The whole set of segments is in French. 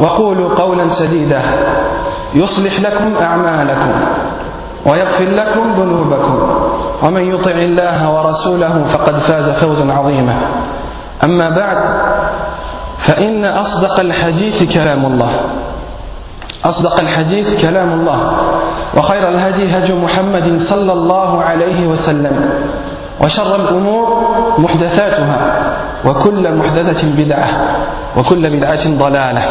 وقولوا قولا سديدا يصلح لكم أعمالكم ويغفر لكم ذنوبكم. ومن يطع الله ورسوله فقد فاز فوزا عظيما. أما بعد فإن أصدق الحديث كلام الله. أصدق الحديث كلام الله. وخير الهدي هدي محمد صلى الله عليه وسلم. وشر الأمور محدثاتها. وكل محدثة بدعة. وكل بدعة ضلالة.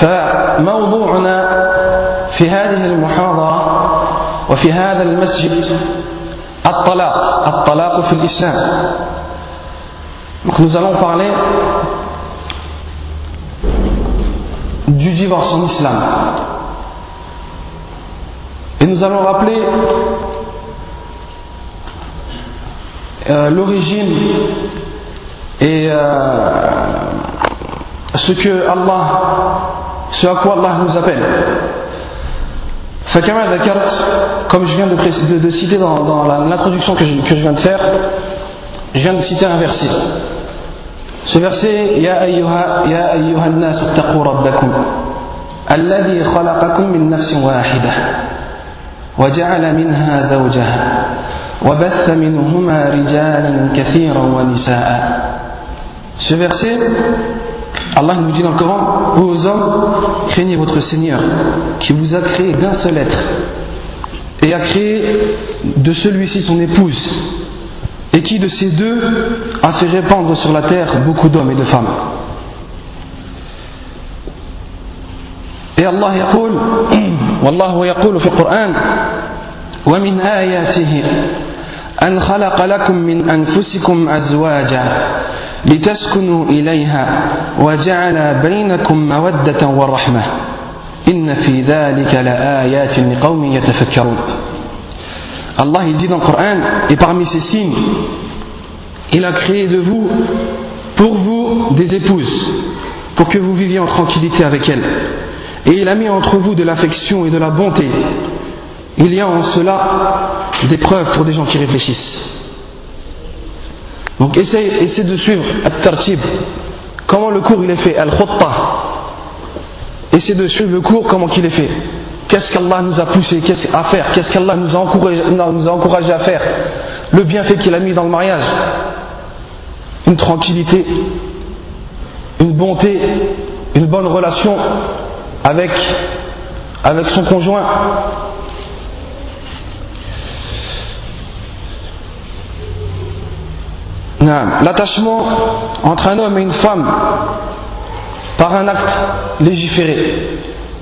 فموضوعنا في هذه المحاضرة وفي هذا المسجد الطلاق الطلاق في الإسلام Donc nous allons parler du divorce en islam. Et nous allons rappeler euh, l'origine et euh, ce que Allah, ce à quoi Allah nous appelle. Fakama Dakart, comme je viens de, de, de citer dans, dans l'introduction que, que, je viens de faire, je viens de citer un verset. Ce verset, Ya ayyuha nas attaqu rabbakum, alladhi khalaqakum min nafsin wahida, wa ja'ala minha zawjaha, wa batha minhuma rijalan kathiran wa nisa'a. Ce verset, Allah nous dit dans le Coran Vous hommes, craignez votre Seigneur qui vous a créé d'un seul être et a créé de celui-ci son épouse et qui de ces deux a fait répandre sur la terre beaucoup d'hommes et de femmes. Et Allah يقول والله يقول في القرآن ومن آياته أن خلق لكم من أنفسكم أزواجا لتسكنوا إليها وجعل بينكم مودة ورحمة إن في ذلك لآيات لقوم يتفكرون Allah il dit dans le Coran et parmi ces signes il a créé de vous pour vous des épouses pour que vous viviez en tranquillité avec elles et il a mis entre vous de l'affection et de la bonté il y a en cela des preuves pour des gens qui réfléchissent donc essaie de suivre At-Tartib. Comment le cours il est fait? Al-Khutta. Essaie de suivre le cours, comment il est fait. Qu'est-ce qu'Allah nous a poussé? À faire? Qu'est-ce qu'Allah nous, a encouragé, nous a à faire? Le bienfait qu'il a mis dans le mariage. Une tranquillité, une bonté, une bonne relation avec son conjoint. L'attachement entre un homme et une femme par un acte légiféré,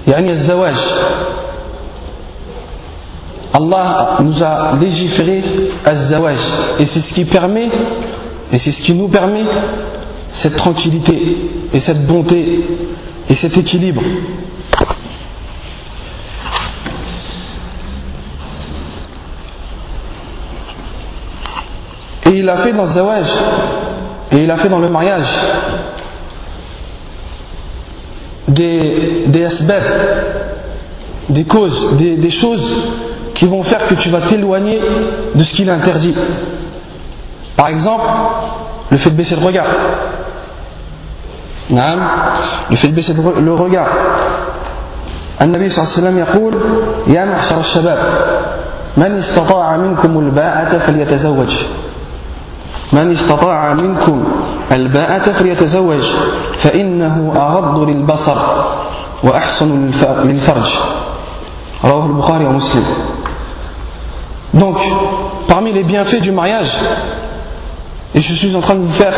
yani zawaj. Allah nous a légiféré az-zawaj et c'est ce qui permet et c'est ce qui nous permet cette tranquillité et cette bonté et cet équilibre. Et il a fait dans le zawaj, et il a fait dans le mariage des, des asbab, des causes, des, des choses qui vont faire que tu vas t'éloigner de ce qu'il interdit. Par exemple, le fait de baisser le regard. نعم le fait de baisser le regard النبي صلى الله عليه وسلم يقول يا معشر الشباب من استطاع منكم الباءة فليتزوج من استطاع منكم الباءة فليتزوج فإنه أغض للبصر وأحسن للفرج Alors, al-Bukhari et Muslim. Donc, parmi les bienfaits du mariage, et je suis en train de vous faire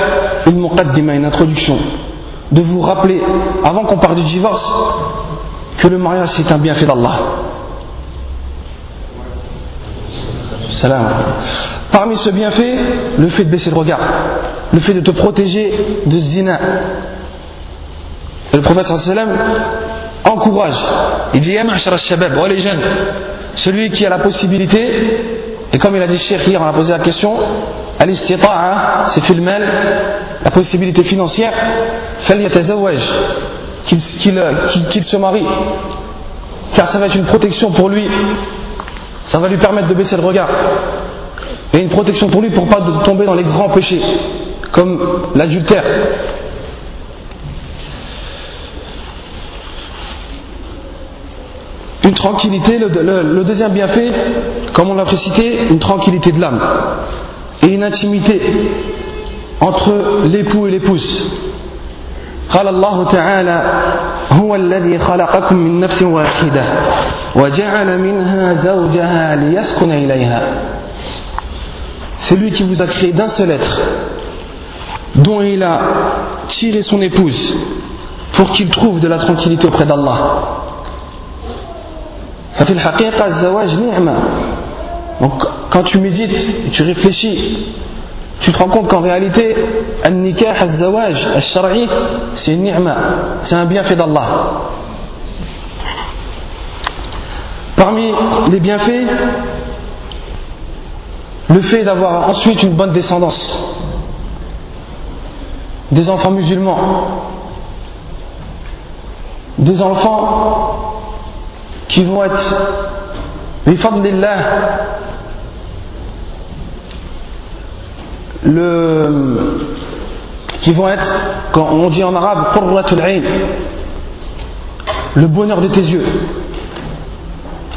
une muqaddima, une introduction, de vous rappeler, avant qu'on parle du divorce, que le mariage c'est un bienfait d'Allah. Salam. Parmi ce bienfait, le fait de baisser le regard, le fait de te protéger de zina. Le prophète sallam encourage, il dit Ya shabab, oh jeunes, celui qui a la possibilité, et comme il a dit Cheikh hier, on a posé la question, al-istita'a, c'est le mal, la possibilité financière, qu'il se marie, car ça va être une protection pour lui, ça va lui permettre de baisser le regard, et une protection pour lui pour pas tomber dans les grands péchés, comme l'adultère. Une tranquillité, le, deuxième bienfait, comme on l'a précité, une tranquillité de l'âme et une intimité entre l'époux et l'épouse. قال الله تعالى هو الذي خلقكم من نفس واحدة وجعل منها زوجها ليسكن إليها C'est lui qui vous a créé d'un seul être, dont il a tiré son épouse pour qu'il trouve de la tranquillité auprès d'Allah. Donc, quand tu médites et tu réfléchis, tu te rends compte qu'en réalité, al-nikah al-zawaj al-shar'i, c'est une ni'ma, c'est un bienfait d'Allah. Parmi les bienfaits, le fait d'avoir ensuite une bonne descendance, des enfants musulmans, des enfants qui vont être, le, qui vont être, quand on dit en arabe, le bonheur de tes yeux.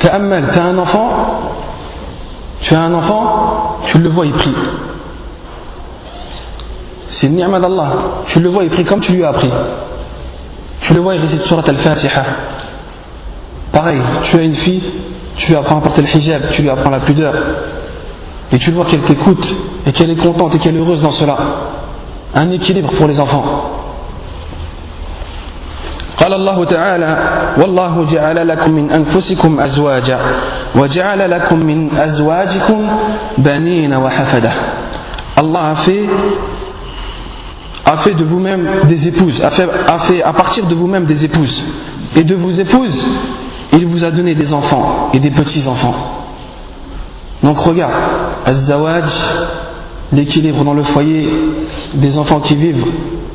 tu as un enfant, tu as un enfant, tu le vois, il prie. C'est une ni'ma d'Allah. Tu le vois, il prie comme tu lui as appris. Tu le vois, il récite surat al-Fatiha. Pareil, tu as une fille, tu lui apprends à porter le hijab, tu lui apprends la pudeur Et tu vois qu'elle t'écoute et qu'elle est contente et qu'elle est heureuse dans cela. Un équilibre pour les enfants. قال الله تعالى والله جعل لكم من أنفسكم أزواجا وجعل لكم من أزواجكم بنين وحفدة Allah a fait a fait de vous-même des épouses, a fait, a fait à partir de vous-même des épouses. Et de vos épouses, il vous a donné des enfants et des petits-enfants. Donc regarde, Az-Zawaj, l'équilibre dans le foyer, des enfants qui vivent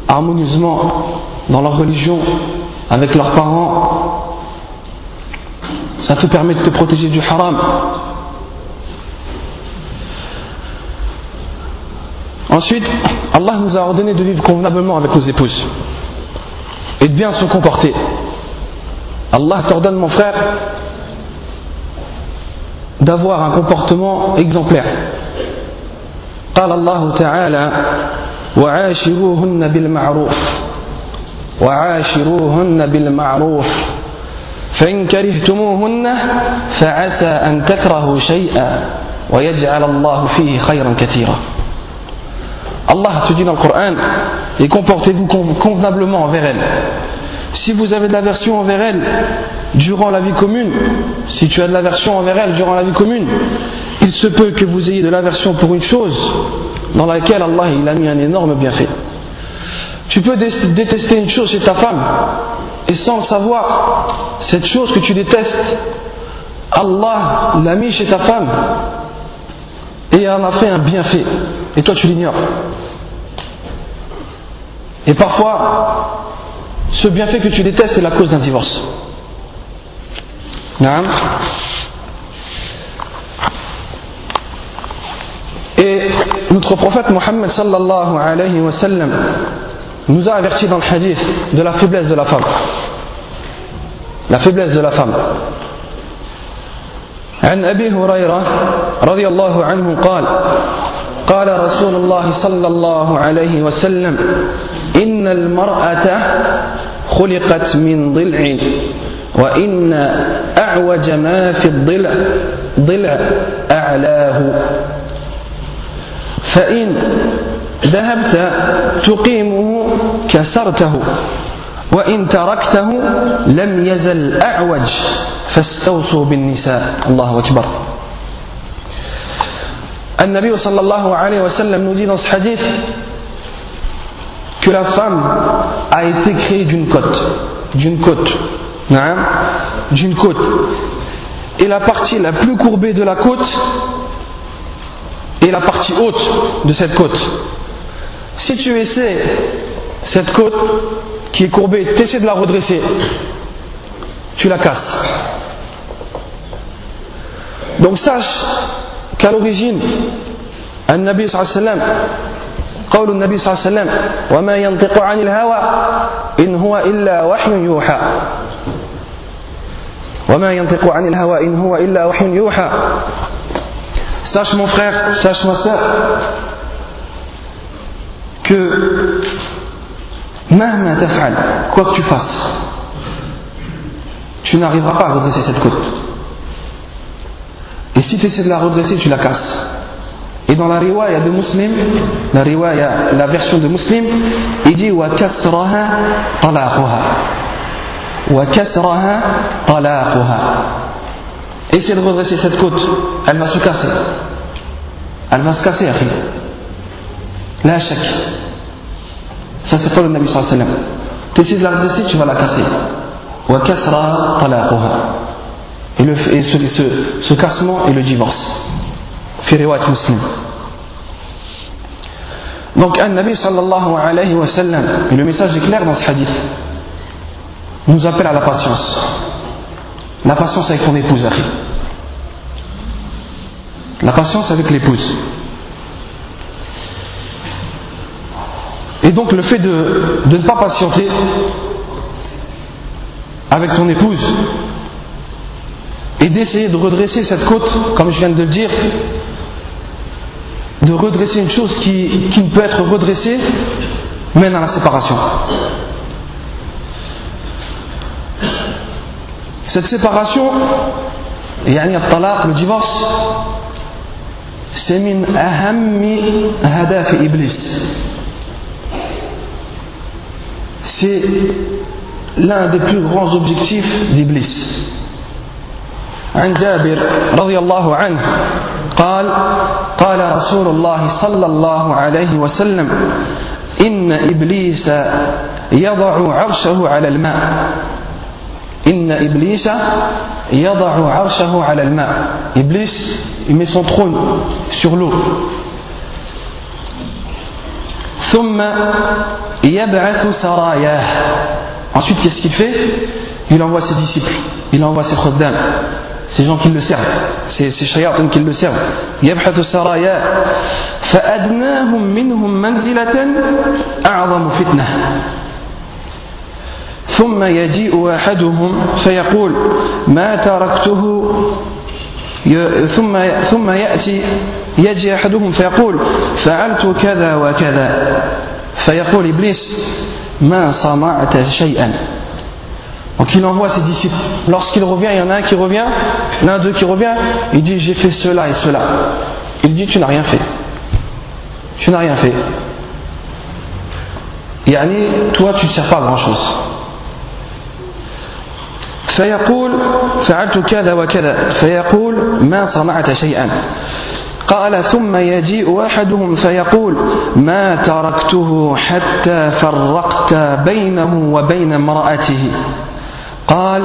harmonieusement dans leur religion, avec leurs parents, ça te permet de te protéger du haram. Ensuite, Allah nous a ordonné de vivre convenablement avec nos épouses et de bien se comporter. Allah t'ordonne, mon frère, d'avoir un comportement exemplaire. قال الله تعالى وعاشروهن بالمعروف وعاشروهن بالمعروف فإن كرهتموهن فعسى أن تكرهوا شيئا ويجعل الله فيه خيرا كثيرا Allah te dit dans le Coran et comportez-vous convenablement envers elle si vous avez de l'aversion envers elle durant la vie commune, si tu as de l'aversion envers elle durant la vie commune, il se peut que vous ayez de l'aversion pour une chose dans laquelle Allah il a mis un énorme bienfait. Tu peux détester une chose chez ta femme et sans le savoir, cette chose que tu détestes, Allah l'a mis chez ta femme et en a fait un bienfait et toi tu l'ignores. Et parfois, ce bienfait que tu détestes est la cause d'un divorce. Et notre prophète Mohammed sallallahu alayhi wa sallam nous a averti dans le hadith de la faiblesse de la femme. La faiblesse de la femme. عن أبي هريرة رضي الله عنه قال قال رسول الله صلى الله عليه وسلم إن المرأة خلقت من ضلع وإن أعوج ما في الضلع ضلع أعلاه. فإن ذهبت تقيمه كسرته وإن تركته لم يزل أعوج فاستوصوا بالنساء. الله أكبر. Nabi sallallahu alayhi wa sallam nous dit dans ce hadith que la femme a été créée d'une côte, d'une côte, hein, d'une côte. Et la partie la plus courbée de la côte est la partie haute de cette côte. Si tu essaies cette côte qui est courbée, tu essaies de la redresser, tu la casses. Donc sache كالوريجين النبي صلى الله عليه وسلم, قول النبي صلى الله عليه وسلم, وما ينطق عن الهوى إن هو إلا وحي يوحى. وما ينطق عن الهوى إن هو إلا وحي يوحى. Sache mon frère, sache ma soeur, que مهما تفعل, quoi que tu fasses, tu n'arriveras pas à redresser cette côte. Et si tu essaies de la redresser, tu la casses. Et dans la riwaya de Muslim, la riwaya, la version de Muslim, il dit wa kasraha talaquha. Wa kasraha talaquha. Essaie de redresser cette côte, elle va se casser. Elle va se casser, après. La chèque. Ça, c'est pas le Nabi sallallahu alayhi wa sallam. Tu essaies de la redresser, tu vas la casser. Wa kasra talaquha. Et, le, et ce, ce, ce cassement est le divorce. Fi muslim. Donc, un Nabi sallallahu alayhi wa sallam, et le message est clair dans ce hadith, nous appelle à la patience. La patience avec ton épouse. La patience avec l'épouse. Et donc le fait de, ne pas patienter avec ton épouse et d'essayer de redresser cette côte, comme je viens de le dire, de redresser une chose qui, qui ne peut être redressée, mène à la séparation. Cette séparation, le divorce, c'est min ahammi hadaf iblis c'est l'un des plus grands objectifs d'Iblis. عن جابر رضي الله عنه قال قال رسول الله صلى الله عليه وسلم إن إبليس يضع عرشه على الماء. إن إبليس يضع عرشه على الماء. Iblis il met sur l'eau. ثم Ensuite, qu'est-ce qu'il fait? Il envoie ses disciples, il envoie ses khuddam, ces gens qui le servent, ces, ces qui le servent. يبحث سراياه فأدناهم منهم منزلة أعظم فتنة. ثم يجيء أحدهم فيقول ما تركته؟ ثم ثم يأتي يجي أحدهم فيقول فعلت كذا وكذا. فيقول إبليس ما صنعت شيئا. Donc il envoie ses disciples. Lorsqu'il revient, il y en a un qui revient, l'un d'eux qui revient, il dit j'ai fait cela et cela. Il dit tu n'as rien fait. Tu n'as rien fait. Yani, toi tu ne sers pas à grand chose. فيقول فعلت كذا وكذا فيقول ما صنعت شيئا قال ثم يجيء أحدهم فيقول ما تركته حتى فرقت بينه وبين امرأته قال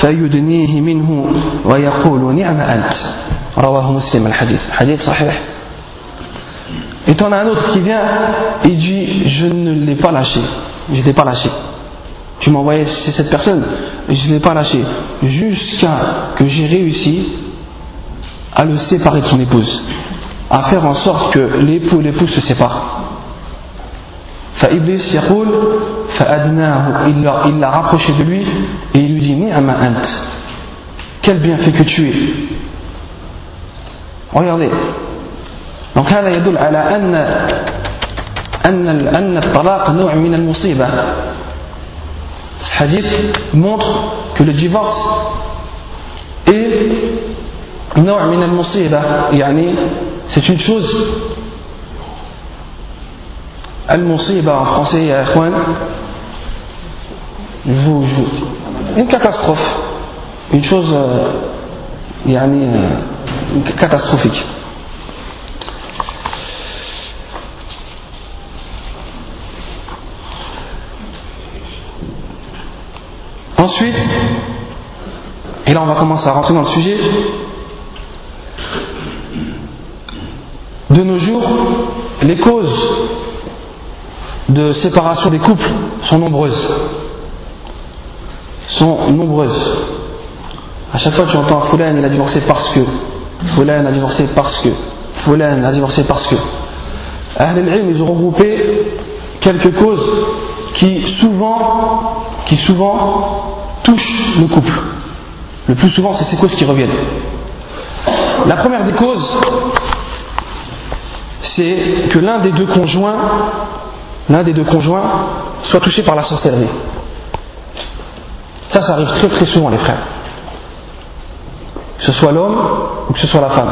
فيدنيه منه ويقول نعم أنت رواه مسلم الحديث حديث صحيح Et t'en as un autre qui vient, il dit Je ne l'ai pas lâché, je ne l'ai pas lâché. Tu m'as envoyé chez cette personne, je ne l'ai pas lâché, jusqu'à que j'ai réussi à le séparer de son épouse, à faire en sorte que l'époux et l'épouse se séparent. فإبليس يقول فأدناه il l'a rapproché de lui et il lui dit نعم أنت quel bienfait que tu es regardez donc هذا يدل على أن أن أن الطلاق نوع من المصيبة ce hadith montre que le divorce est c'est une chose al-musiba en français vous, une catastrophe. Une chose euh, euh, catastrophique. Ensuite, et là on va commencer à rentrer dans le sujet, de nos jours, les causes de séparation des couples sont nombreuses. Sont nombreuses. À chaque fois que tu entends Foulen, il a divorcé parce que. Foulen a divorcé parce que. Foulen a divorcé parce que. ils ont regroupé quelques causes qui souvent, qui souvent touchent le couple. Le plus souvent, c'est ces causes qui reviennent. La première des causes, c'est que l'un des deux conjoints, l'un des deux conjoints, soit touché par la sorcellerie. Ça, ça arrive très très souvent, les frères. Que ce soit l'homme ou que ce soit la femme,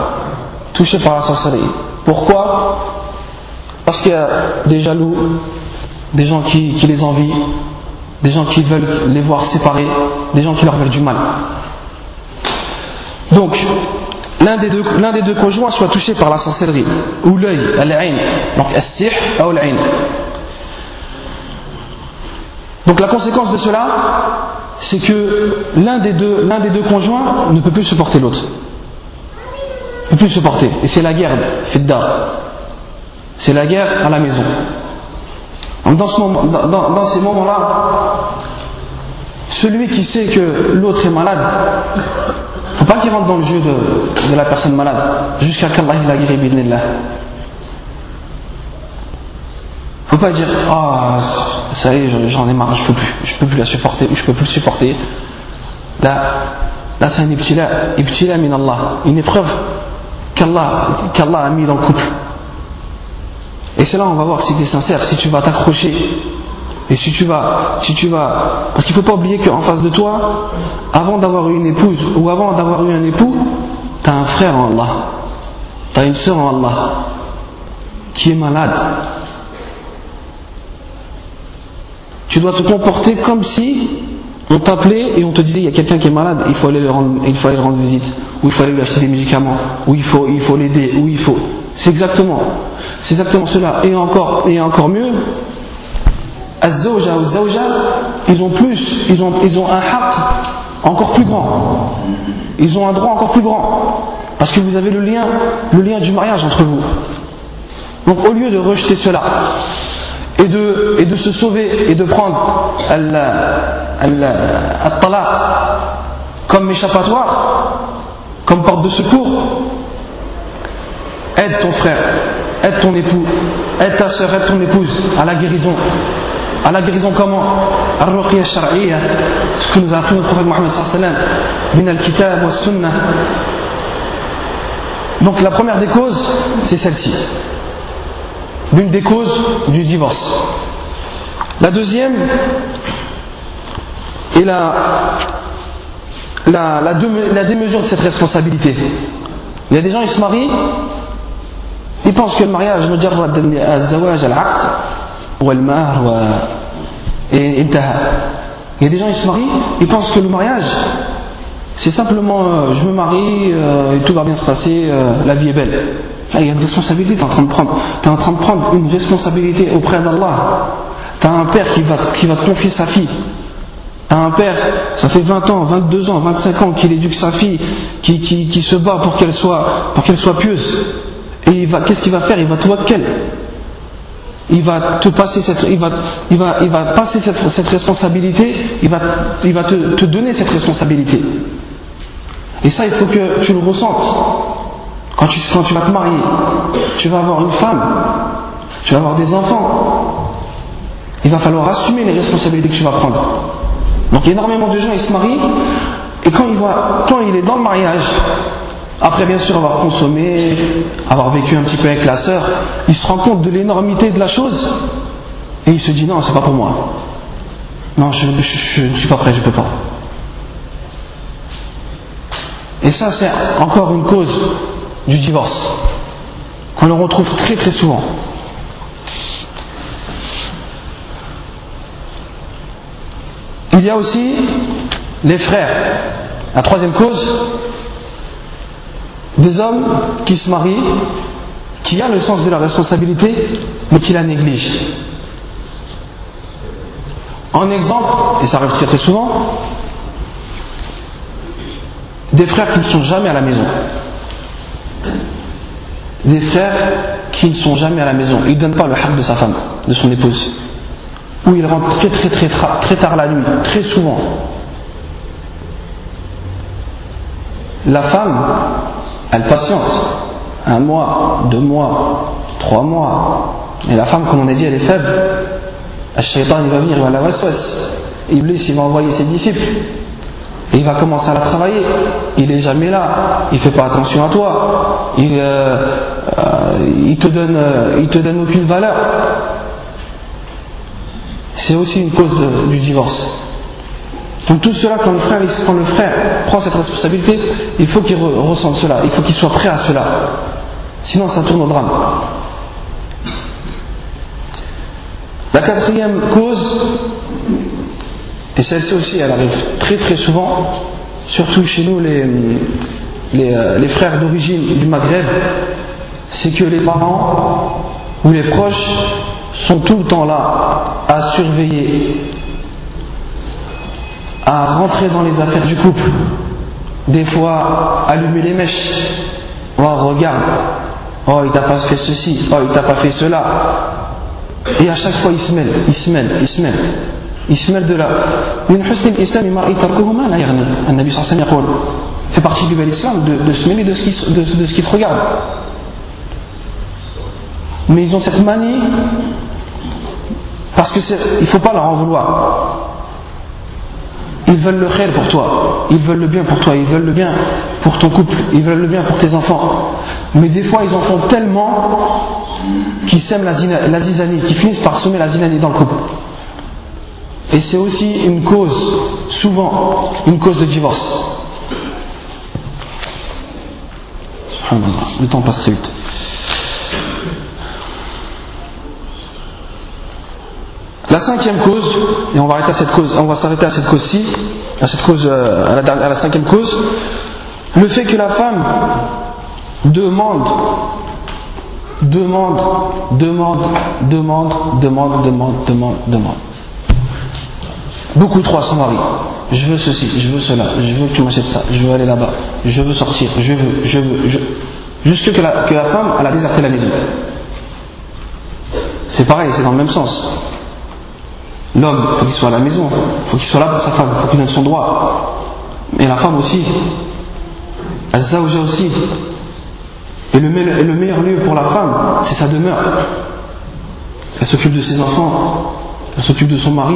touché par la sorcellerie. Pourquoi? Parce qu'il y a des jaloux, des gens qui, qui les envient, des gens qui veulent les voir séparés, des gens qui leur veulent du mal. Donc, l'un des, deux, l'un des deux conjoints soit touché par la sorcellerie, ou l'œil, al donc as-sih ou al Donc la conséquence de cela, c'est que l'un des, deux, conjoints ne peut plus supporter l'autre. Ne peut plus supporter. Et c'est la guerre, fidda. C'est la guerre à la maison. Dans, ces moments-là, celui qui sait que l'autre est malade, il ne faut pas qu'il rentre dans le jeu de, la personne malade, jusqu'à qu'Allah la guéri Il ne faut pas dire Ah, ça y est, j'en ai marre, je peux plus, je peux plus la supporter, je peux plus le supporter. Là, là c'est un ibtila, ibtila min Allah, une épreuve qu'Allah a mis dans le couple. Et c'est là on va voir si tu es sincère, si tu vas t'accrocher. Et si tu vas, si tu vas, parce qu'il ne faut pas oublier qu'en face de toi, avant d'avoir eu une épouse ou avant d'avoir eu un époux, tu as un frère en Allah, tu as une soeur en Allah qui est malade. Tu dois te comporter comme si on t'appelait et on te disait il y a quelqu'un qui est malade, il faut aller le rendre, il faut aller rendre visite, ou il faut aller lui acheter des médicaments, ou il faut, il faut l'aider, ou il faut. C'est exactement, c'est exactement cela. Et encore, et encore mieux, Az-zawja ou ils ont plus, ils ont, ils ont un haq encore plus grand. Ils ont un droit encore plus grand. Parce que vous avez le lien, le lien du mariage entre vous. Donc au lieu de rejeter cela et de, et de se sauver et de prendre al-talaq comme échappatoire, comme porte de secours, aide ton frère, aide ton époux, aide ta soeur, aide ton épouse à la guérison. À la guérison comment? Ar-Ruqiyya Shar'iyya, ce que nous a appris le prophète Mohammed sallallahu min al-kitab wa sunnah. Donc la première des causes, c'est celle-ci L'une des causes du divorce. La deuxième est la, la, la, la démesure de cette responsabilité. Il y a des gens, ils se marient, ils pensent que le mariage, مجرد الزواج العقد والمهر et Il y a des gens, ils se marient, ils pensent que le mariage, c'est simplement euh, je me marie euh, et tout va bien se passer, euh, la vie est belle. Il y a une responsabilité, tu es en train de prendre. Tu es en train de prendre une responsabilité auprès d'Allah. Tu as un père qui va, qui va te confier sa fille. Tu as un père, ça fait 20 ans, 22 ans, 25 ans qu'il éduque sa fille, qui, qui, qui se bat pour qu'elle soit, pour soit pieuse. Et qu'est-ce qu'il va faire? Il va te qu'elle il va te passer cette, il va, il va, il va passer cette, cette, responsabilité, il va, il va te, te, donner cette responsabilité. Et ça, il faut que tu le ressentes. Quand tu, vas te marier, tu vas avoir une femme, tu vas avoir des enfants. Il va falloir assumer les responsabilités que tu vas prendre. Donc énormément de gens, ils se marient, et quand il, quand est dans le mariage, après, bien sûr, avoir consommé, avoir vécu un petit peu avec la sœur, il se rend compte de l'énormité de la chose et il se dit non, c'est pas pour moi. Non, je ne suis pas prêt, je ne peux pas. Et ça, c'est encore une cause du divorce, qu'on le retrouve très très souvent. Il y a aussi les frères. La troisième cause, des hommes qui se marient, qui ont le sens de la responsabilité, mais qui la négligent. En exemple, et ça arrive très très souvent, des frères qui ne sont jamais à la maison. Des frères qui ne sont jamais à la maison. Il ne donne pas le haq de sa femme, de son épouse. Ou il rentre très très très très tard la nuit, très souvent. La femme, elle patiente. Un mois, deux mois, trois mois. Et la femme, comme on a dit, elle est faible. Shaitan, il va venir, il va la waswas. Iblis, il va envoyer ses disciples. Il va commencer à la travailler. Il est jamais là. Il fait pas attention à toi. Il, euh, euh, il te donne, euh, aucune valeur. C'est aussi une cause du divorce. Donc tout cela, quand le frère prend cette responsabilité, il faut qu'il ressente cela. Il faut qu'il soit prêt à cela. Sinon, ça tourne au drame. La quatrième cause, et celle-ci aussi, elle arrive très très souvent, surtout chez nous, les, euh, les frères d'origine du Maghreb, c'est que les parents ou les proches sont tout le temps là à surveiller, à rentrer dans les affaires du couple, des fois allumer les mèches. Oh, regarde, oh, il t'a pas fait ceci, oh, il t'a pas fait cela. Et à chaque fois, il se mêle, il se mêle, il se mêle. Il se mêle de là. fait partie du bel islam de, de se mêler de ce, qui, de, ce qui te regarde. Mais ils ont cette manie parce qu'il ne faut pas leur en vouloir. Ils veulent le khair pour toi, ils veulent le bien pour toi, ils veulent le bien pour ton couple, ils veulent le bien pour tes enfants. Mais des fois, ils en font tellement qu'ils sèment la, zizanie, qu'ils finissent par semer la zizanie dans le couple. Et c'est aussi une cause, souvent, une cause de divorce. Le temps passe très vite. La cinquième cause, et on va arrêter à cette cause, on va s'arrêter à cette cause-ci, à cette cause, euh, à la cinquième cause, le fait que la femme demande, demande, demande, demande, demande, demande, demande, demande. Beaucoup trop à son mari. Je veux ceci, je veux cela, je veux que tu m'achètes ça, je veux aller là-bas, je veux sortir, je veux, je veux, je... Jusque que la, femme, elle a déserté la maison. C'est pareil, c'est dans le même sens. L'homme, il faut qu'il soit à la maison, il faut qu'il soit là pour sa femme, il faut qu'il donne son droit. Mais la femme aussi, Azzawja aussi. Et le, le meilleur lieu pour la femme, c'est sa demeure. Elle s'occupe de ses enfants, elle s'occupe de son mari,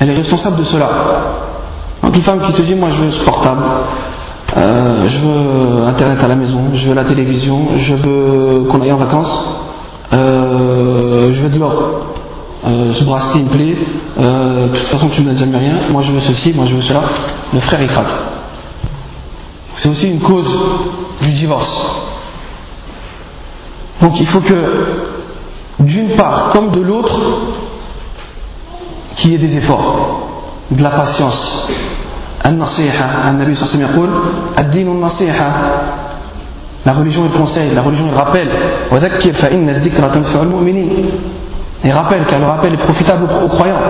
elle est responsable de cela. Donc une femme qui te dit, moi je veux ce portable, euh, je veux Internet à la maison, je veux la télévision, je veux qu'on aille en vacances, euh, je veux de l'or euh, ce bracelet plaît, euh, de toute façon tu ne jamais rien, moi je veux ceci, moi je veux cela, le frère il. C'est aussi une cause du divorce. Donc il faut que, d'une part comme de l'autre, qu'il y ait des efforts, de la patience. La religion est conseil, la religion est le rappel. Et rappelle, car le rappel est profitable aux croyants.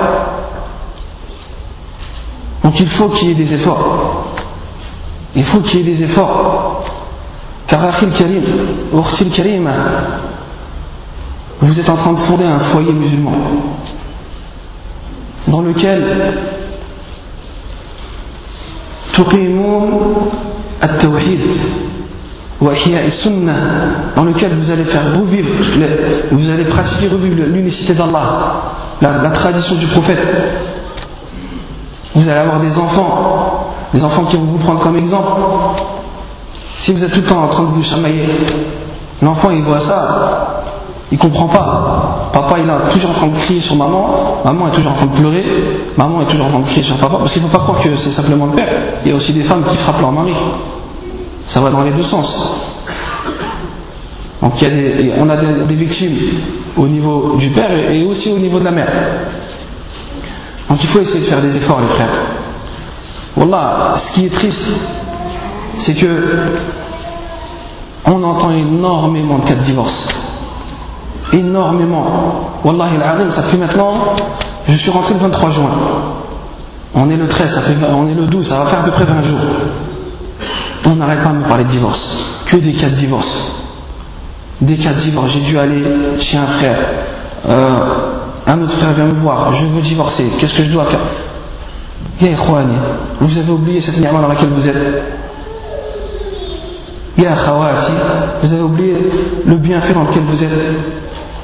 Donc il faut qu'il y ait des efforts. Il faut qu'il y ait des efforts. Car Akhil Karim, Ursil Karim, vous êtes en train de fonder un foyer musulman dans lequel at-tawhid dans lequel vous allez faire revivre, vous allez pratiquer revivre l'unicité d'Allah, la, tradition du prophète. Vous allez avoir des enfants, des enfants qui vont vous prendre comme exemple. Si vous êtes tout le temps en train de vous chamailler, l'enfant il voit ça, il comprend pas. papa il est toujours en train de crier sur maman, maman est toujours en train de pleurer, maman est toujours en train de crier sur papa, parce qu'il ne faut pas croire que c'est simplement le père, il y a aussi des femmes qui frappent leur mari. Ça va dans les deux sens. Donc on a des, victimes au niveau du père et aussi au niveau de la mère. Donc il faut essayer de faire des efforts les frères. Wallah, ce qui est triste, c'est que on entend énormément de cas de divorce. Énormément. Wallahi al ça fait maintenant, je suis rentré le 23 juin. On est le 13, ça fait, on est le 12, ça va faire à peu près 20 jours. On n'arrête pas de me parler de divorce. Que des cas de divorce. Des cas de divorce. J'ai dû aller chez un frère. Euh, un autre frère vient me voir. Je veux divorcer. Qu'est-ce que je dois faire? Vous avez oublié cette ni'ma dans laquelle vous êtes. Ya khawati, vous avez oublié le bienfait dans lequel vous êtes.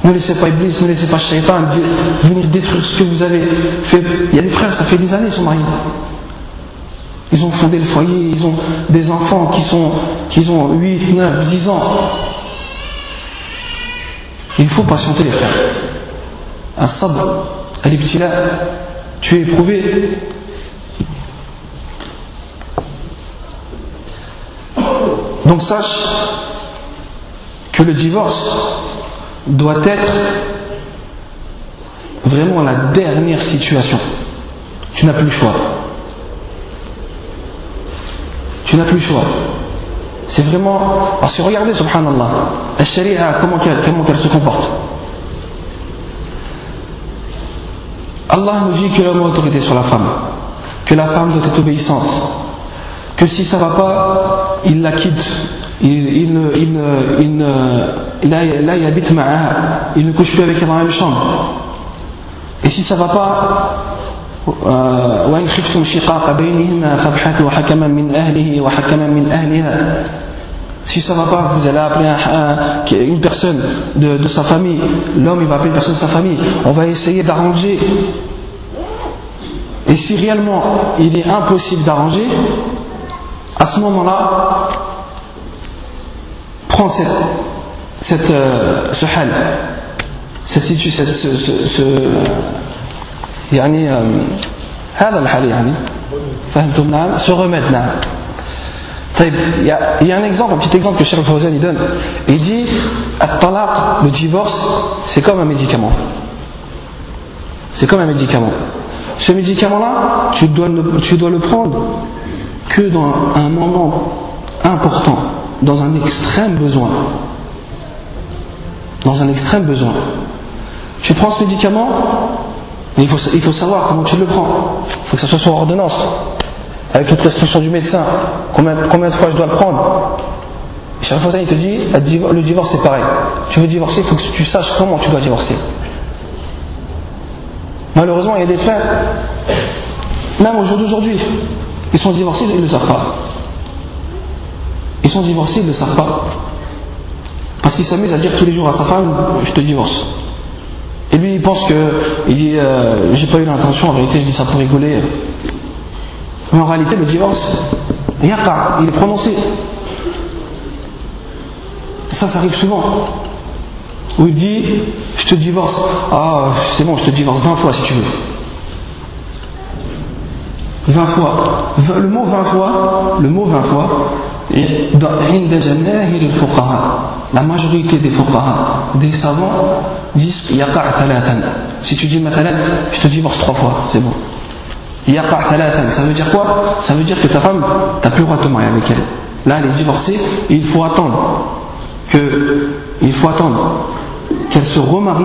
Ne laissez pas Iblis, ne laissez pas Shaitan venir détruire ce que vous avez fait. Il y a des frères, ça fait des années, ils sont mariés. Ils ont fondé le foyer, ils ont des enfants qui, sont, qui ont 8, 9, 10 ans. Il faut patienter les frères. Un sabr, un là, tu es éprouvé, Donc sache que le divorce doit être vraiment la dernière situation. Tu n'as plus le choix. Tu n'as plus le choix. C'est vraiment. Parce que regardez, subhanallah, la sharia, comment comment elle se comporte. Allah nous dit qu'il a autorité sur la femme, que la femme doit être obéissante, que si ça ne va pas, il la quitte. Il, il, il, il, là, il habite ma'aha. Il ne couche plus avec elle dans la même chambre. Et si ça ne va pas, وإن خفتم شقاق بينهما فابحثوا حكما من أهله وحكما من أهلها si ça ne va pas, vous allez appeler un, une personne de, de sa famille, l'homme il va appeler une personne de sa famille, on va essayer d'arranger. Et si réellement il est impossible d'arranger, à ce moment-là, prends cette, cette, euh, ce hal, cette situation, ce, ce, ce, يعني هذا الحال يعني فهمتم نعم ce remède نعم طيب il y, a, il y a un exemple un petit exemple que Cheikh Fawzan il donne il dit الطلاق le divorce c'est comme un médicament c'est comme un médicament ce médicament là tu dois le, tu dois le prendre que dans un moment important, dans un extrême besoin. Dans un extrême besoin. Tu prends ce médicament, mais il faut, savoir comment tu le prends. Il faut que ça soit sur ordonnance, avec la prescription du médecin. Combien, combien de fois je dois le prendre? Chaque fois, il te dit le divorce c'est pareil. Tu veux divorcer, il faut que tu saches comment tu dois divorcer. Malheureusement, il y a des frères, même au jour d'aujourd'hui, ils sont divorcés, ils ne le savent pas. Ils sont divorcés, ils ne le savent pas. Parce qu'ils s'amusent à dire tous les jours à sa femme, je te divorce. Et lui, il pense que, il dit, euh, j'ai pas eu l'intention, en vérité, je dis ça pour rigoler. Mais en réalité, le divorce, il est prononcé. Ça, ça arrive souvent. Où il dit, je te divorce. Ah, c'est bon, je te divorce 20 fois si tu veux. 20 fois. Le mot 20 fois, le mot 20 fois, la majorité des fuqaha, des savants, disent yaqa' Si tu dis matalan, je te divorce trois fois, c'est bon. Yaqa' ça veut dire quoi? Ça veut dire que ta femme, tu n'as plus le droit de te marier avec elle. Là, elle est divorcée et il faut attendre que, il faut attendre qu'elle se remarie,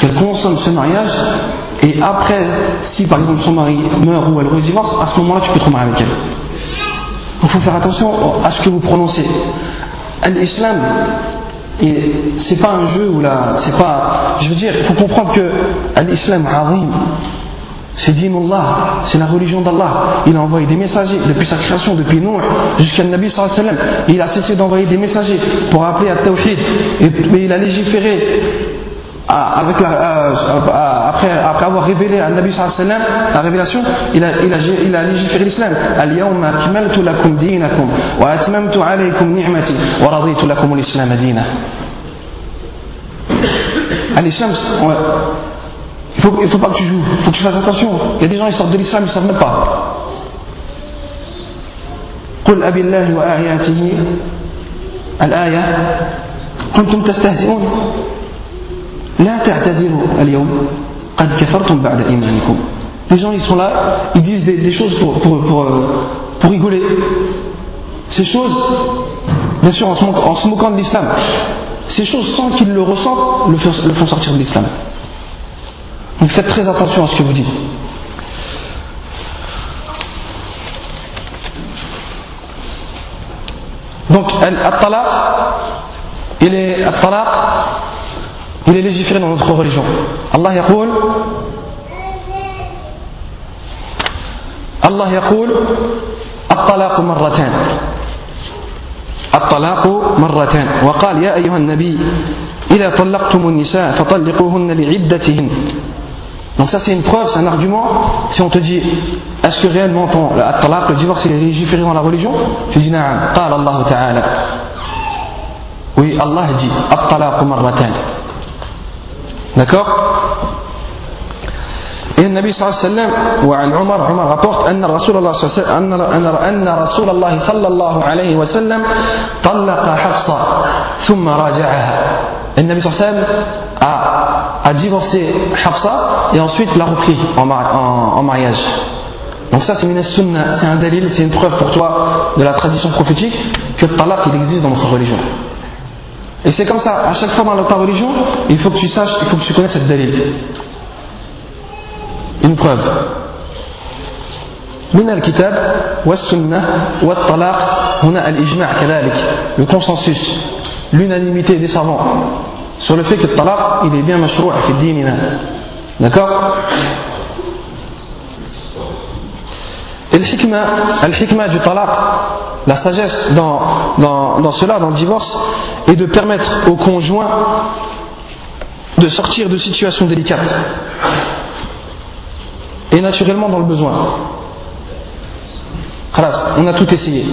qu'elle consomme ce mariage et après, si par exemple son mari meurt ou elle redivorce, à ce moment-là, tu peux te marier avec elle. Il faut faire attention à ce que vous prononcez. L'islam, c'est pas un jeu ou là, c'est pas. Je veux dire, il faut comprendre que l'islam, c'est dinullah, c'est la religion d'Allah. Il a envoyé des messagers depuis sa création, depuis Noé jusqu'à Nabi sallallahu alayhi wa sallam. Il a cessé d'envoyer des messagers pour appeler à Tawhid. Et il a légiféré avec la, euh, après, après avoir révélé à Nabi sallam la révélation, il a, il a, il a légiféré l'islam. Al-yawma akmaltu lakum dinakum wa atmamtu alaykum ni'mati wa raditu lakum l'islam dina. allez, Shams, il faut, il faut pas que tu joues, il faut que tu fasses attention. Il y a des gens qui sortent de l'islam, ils ne savent même pas. قل أبي الله وآياته الآية كنتم تستهزئون les gens ils sont là, ils disent des, choses pour, pour, pour, euh, pour, rigoler. Ces choses, bien sûr en se, moquant, de l'islam, ces choses sans qu'ils le ressentent le, le font sortir de l'islam. Donc faites très attention à ce que vous dites. Donc, al-talaq, il est al-talaq, il est légiféré dans notre religion. Allah yaqul, Allah yaqul, الطلاق مرتان الطلاق مرتان وقال يا أيها النبي إذا طلقتم النساء فطلقوهن لعدتهن Donc ça c'est une preuve, c'est un argument. Si on te dit, est-ce que réellement ton, le divorce est légiféré dans la religion Tu dis, na'am, qala Allah ta'ala. Oui, Allah dit, at-talaq marratan. D'accord et le Nabi sallallahu alayhi wa sallam, ou an Umar, Umar rapporte صلى الله عليه وسلم أن رسول الله حفصة ثم راجعها. Et le Nabi sallallahu alayhi wa sallam a, a divorcé Hafsa et ensuite l'a repris en, en, en mariage. Donc ça c'est un dalil, c'est une preuve pour toi de la tradition prophétique que le talaq il existe dans notre religion. Et c'est comme ça, à chaque fois dans ta religion, il faut que tu saches, il faut que tu connaisses cette dalil. Une preuve. من الكتاب والسنة والطلاق هنا الإجماع كذلك le consensus l'unanimité des savants sur le fait que le talaq il est bien mashroua fi dinina d'accord Hikmah, le hikmah du talaq la sagesse dans, dans, dans cela, dans le divorce, est de permettre au conjoint de sortir de situations délicates et naturellement dans le besoin. on a tout essayé.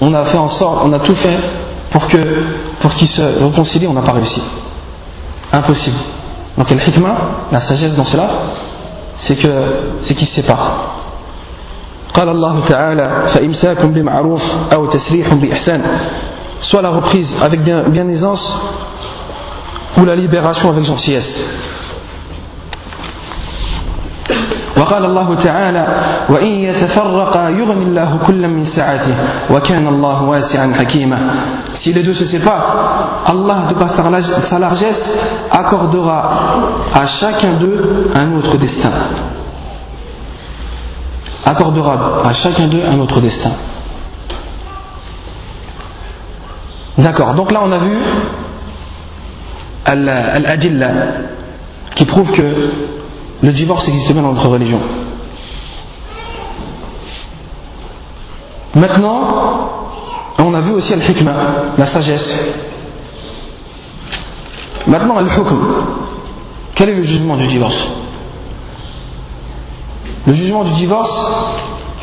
On a fait en sorte, on a tout fait pour que pour qu'ils se réconcilient, on n'a pas réussi. Impossible. Donc le hikmah, la sagesse dans cela, c'est que c'est qu'ils se séparent قال الله تعالى فإمساك بمعروف أو تسريح بإحسان soit la reprise avec bien, bien aisance ou la libération avec gentillesse وقال الله تعالى وإن يتفرقا يغني الله كلا من سعته وكان الله واسعا حكيما Si les deux se séparent, Allah, de par sa largesse, accordera à chacun d'eux un autre destin. Accordera à chacun d'eux un autre destin. D'accord, donc là on a vu Al-Adilla qui prouve que le divorce existe bien dans notre religion. Maintenant, on a vu aussi al-hikmah, la sagesse. Maintenant, al-hukm. Quel est le jugement du divorce? Le jugement du divorce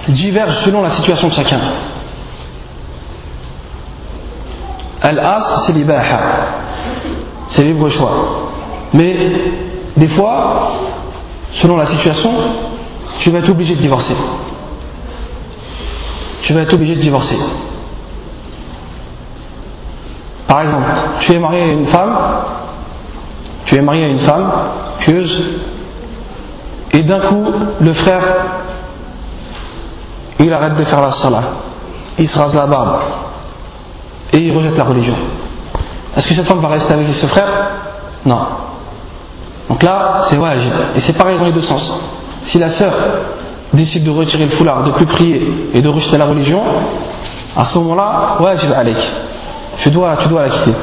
diverge selon la situation de chacun. Al-as, c'est l'ibaha. C'est libre choix. Mais des fois, selon la situation, tu vas être obligé de divorcer. Tu vas être obligé de divorcer. Par exemple, tu es marié à une femme, tu es marié à une femme pieuse, et d'un coup, le frère, il arrête de faire la salat, il se rase la barbe, et il rejette la religion. Est-ce que cette femme va rester avec ce frère? Non. Donc là, c'est wajib. Et c'est pareil dans les deux sens. Si la sœur décide de retirer le foulard, de plus prier et de rejeter la religion, à ce moment-là, wajib alek. Tu dois, tu dois la quitter.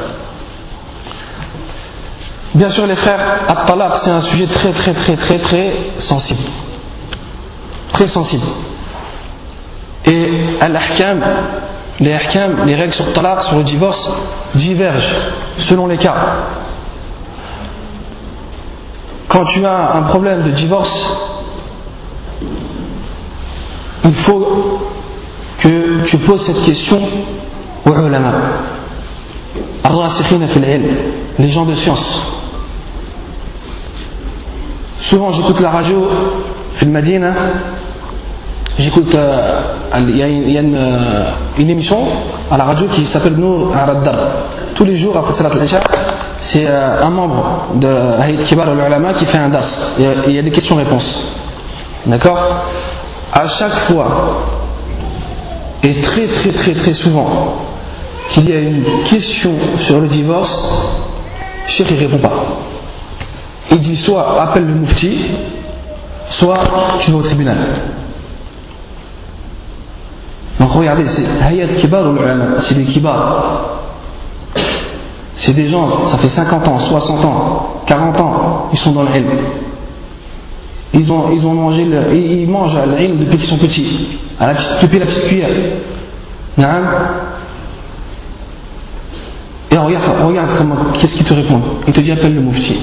Bien sûr, les frères, at-talaq, c'est un sujet très, très, très, très, très sensible. Très sensible. Et al-ahkam, les ahkam, les règles sur talaq, sur le divorce, divergent selon les cas quand tu as un problème de divorce, il faut que tu poses cette question aux ulama, les gens de science. Souvent j'écoute la radio, j'écoute, euh, il y a, euh, une, émission à la radio qui s'appelle Nour Araddar. Tous les jours après Salat al c'est euh, un membre de Haït Kibar al-Ulama qui fait un das. Il y a des questions-réponses. D'accord? À chaque fois, et très très très très souvent, qu'il y a une question sur le divorce, Cheikh ne répond pas. Il dit soit appelle le mufti, soit tu vas au tribunal. Donc regardez, c'est Hayat Kibar ou c'est des Kibar. C'est des gens, ça fait 50 ans, 60 ans, 40 ans, ils sont dans le Ils ont, ils ont mangé le, ils mangent l'ilm depuis qu'ils sont petits, à la depuis la petite cuillère. Et regarde, regarde comment, qu'est-ce qu'il te répond. Il te dit appelle le mufti.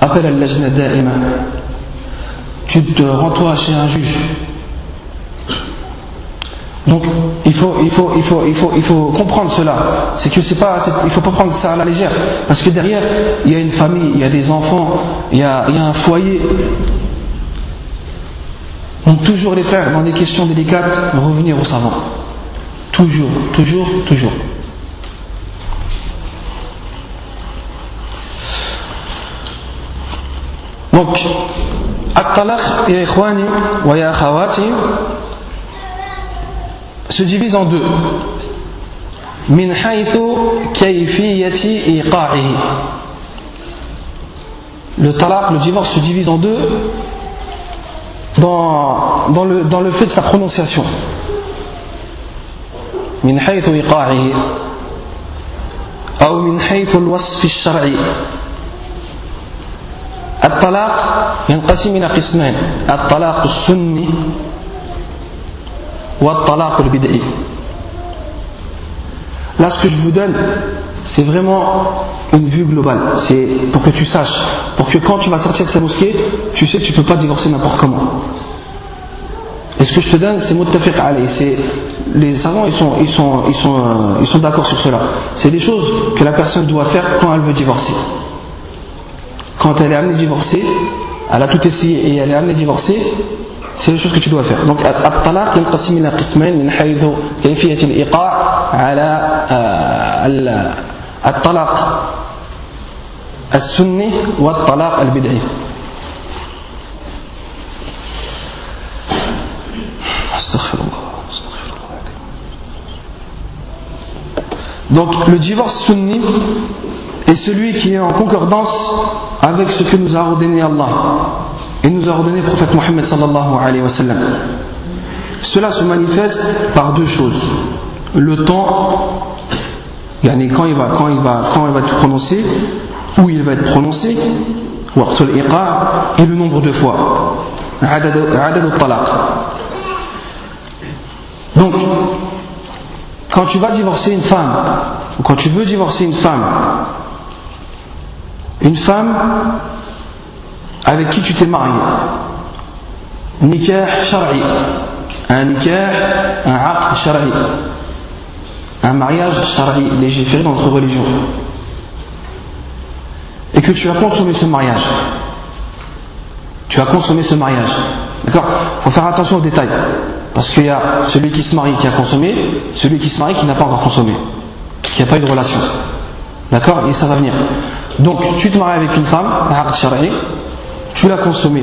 Appelle à lajna. Tu te rends toi chez un juge. Donc il faut, il faut, il faut, il faut, il faut comprendre cela. C'est que c'est pas, il faut pas prendre ça à la légère, parce que derrière il y a une famille, il y a des enfants, il y a, il y a un foyer. Donc toujours les faire dans des questions délicates, revenir au savant. Toujours, toujours, toujours. Donc, At-Talaq, ya ikhwani wa ya se divise en deux. Min haythu kayfiyati iqa'ihi. Le talaq, le divorce se divise en deux dans, dans, le, dans le fait de sa prononciation. Min haythu iqa'ihi. Ou min haythu al-wasf Shari. الطلاق ينقسم إلى قسمين الطلاق السني Là, ce que je vous donne, c'est vraiment une vue globale. C'est pour que tu saches, pour que quand tu vas sortir de sa mosquée, tu sais que tu ne peux pas divorcer n'importe comment. Et ce que je te donne, c'est muttafiq C'est les savants, ils sont, ils sont, ils sont, euh, ils sont d'accord sur cela. C'est des choses que la personne doit faire quand elle veut divorcer. Quand elle est amenée à divorcer, elle a tout essayé et elle est amenée à divorcer, c'est les choses que tu dois faire. Donc, الطلاق ينقسم إلى قسمين من حيث كيفية الإيقاع على الطلاق السني والطلاق البدعي. استغفر الله استغفر الله Donc, le divorce sunni est celui qui est en concordance avec ce que nous a ordonné Allah. Et nous a ordonné le prophète Mohammed sallallahu alayhi wa sallam. Cela se manifeste par deux choses. Le temps, quand il va, quand il va, quand il va être prononcé, où il va être prononcé, et le nombre de fois. Donc, quand tu vas divorcer une femme, ou quand tu veux divorcer une femme, une femme avec qui tu t'es marié. Nikah shar'i. Un nikah, un aqd shar'i. Un mariage shar'i, légiféré dans notre religion. Et que tu as consommé ce mariage. Tu as consommé ce mariage. D'accord? Il faut faire attention aux détails. Parce qu'il y a celui qui se marie qui a consommé, celui qui se marie qui n'a pas encore consommé, qui n'a pas eu de relation. D'accord? Et ça va venir. Donc, tu te maries avec une femme, tu l'as consommé.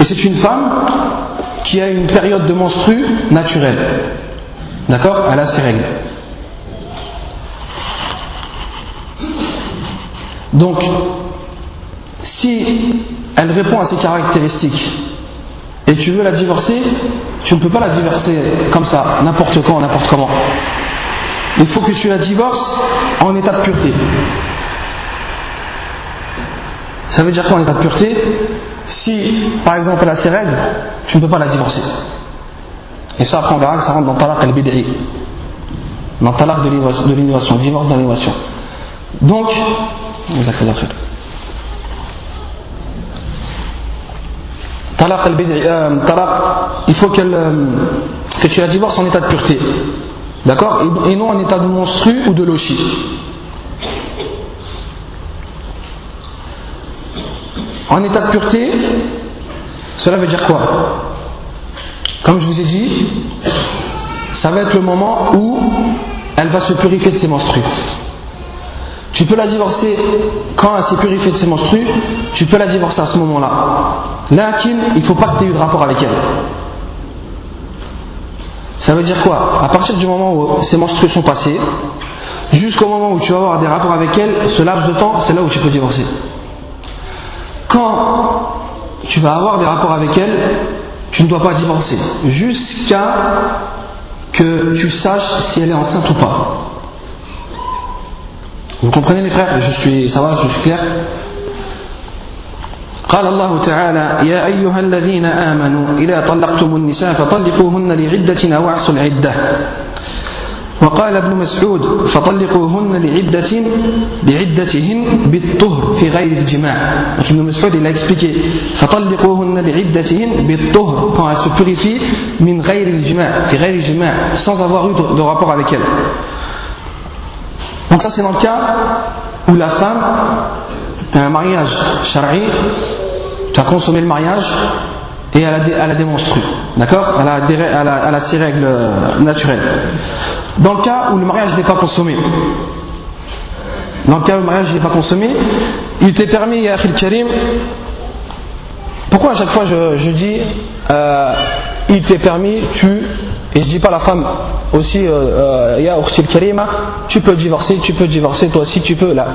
Et c'est une femme qui a une période de menstru naturelle. D'accord? Elle a ses règles. Donc, si elle répond à ces caractéristiques et tu veux la divorcer, tu ne peux pas la divorcer comme ça, n'importe quand, n'importe comment. Il faut que tu la divorces en état de pureté. Ça veut dire qu'en état de pureté, si par exemple elle a ses règles, tu ne peux pas la divorcer. Et ça après on verra que ça rentre dans talaq al-bid'i. Dans talaq de l'innovation, divorce dans l'innovation. Donc, talaq al-bid'i, euh, il faut euh, que tu la divorces en état de pureté. D'accord? Et, non en état de monstru ou de lochi. En état de pureté, cela veut dire quoi? Comme je vous ai dit, ça va être le moment où elle va se purifier de ses menstrues. Tu peux la divorcer quand elle s'est purifiée de ses menstrues, tu peux la divorcer à ce moment-là. Lakin, il ne faut pas que tu aies eu de rapport avec elle. Ça veut dire quoi? À partir du moment où ses menstrues sont passées, jusqu'au moment où tu vas avoir des rapports avec elle, ce laps de temps, c'est là où tu peux divorcer Quand tu vas avoir des rapports avec elle, tu ne dois pas divorcer, jusqu'à que tu saches si elle est enceinte ou pas. Vous comprenez les frères Je suis, ça va, je suis clair قال الله تعالى يا أيها الذين آمنوا إذا طلقتم النساء فطلقوهن لعدة أو أعصوا العدة وقال ابن مسعود فطلقوهن لعدة لعدتهن بالطهر في غير الجماع donc Ibn Mas'ud il a فطلقوهن لعدتهن بالطهر quand elle se purifie من غير الجماع في غير الجماع sans avoir eu de, rapport avec elle donc ça c'est dans le cas où la femme a un mariage shari tu as consommé le mariage et elle a, démonstré. D'accord? Elle, a a, elle règles euh, naturelles. Dans le cas où le mariage n'est pas consommé, dans le cas où le mariage n'est pas consommé, il t'est permis, Yahil Karim, pourquoi à chaque fois je, je dis euh, il t'est permis, tu, et je dis pas la femme aussi, euh, Ya Karima, tu peux divorcer, tu peux divorcer, toi aussi tu peux là.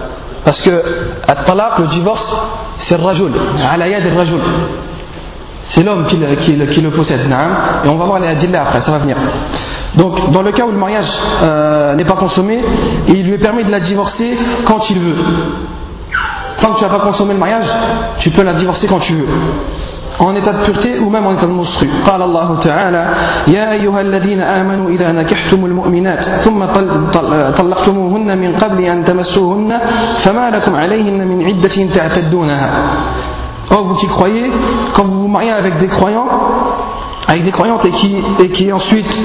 Parce que le divorce, c'est le rajul, ala yad rajul. C'est l'homme qui, le possède. Et on va voir les adillas après, ça va venir. Donc, dans le cas où le mariage euh, n'est pas consommé, il lui permet de la divorcer quand il veut. Tant que tu n'as pas consommé le mariage, tu peux la divorcer quand tu veux. En état de pureté ou même en état de monstru. قال الله تعالى يا أيها الذين آمنوا إذا نكحتم المؤمنات ثم طلقتموهن من قبل أن تمسوهن فما لكم عليهن من عدة تعتدونها Oh, vous qui croyez, quand vous vous mariez avec des croyants, avec des croyantes et qui, et qui ensuite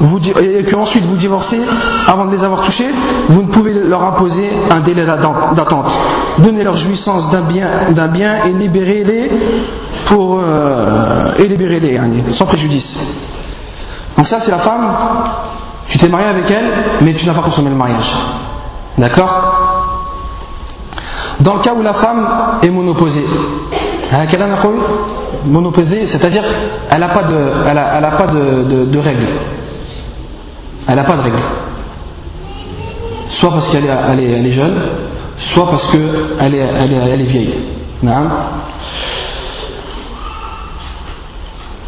vous, et que ensuite vous divorcez avant de les avoir touchés, vous ne pouvez leur imposer un délai d'attente. Donnez leur jouissance d'un bien, d'un bien et libérez-les pour euh, et libérez-les sans préjudice. Donc ça c'est la femme. Tu t'es marié avec elle, mais tu n'as pas consommé le mariage. D'accord? Dans le cas où la femme est monoposée, monoposée, c'est-à-dire elle n'a pas de, elle a, elle pas de, de, règles. Elle n'a pas de règles. Soit parce qu'elle est, elle est, elle est, jeune, soit parce qu'elle est, elle est, elle est vieille.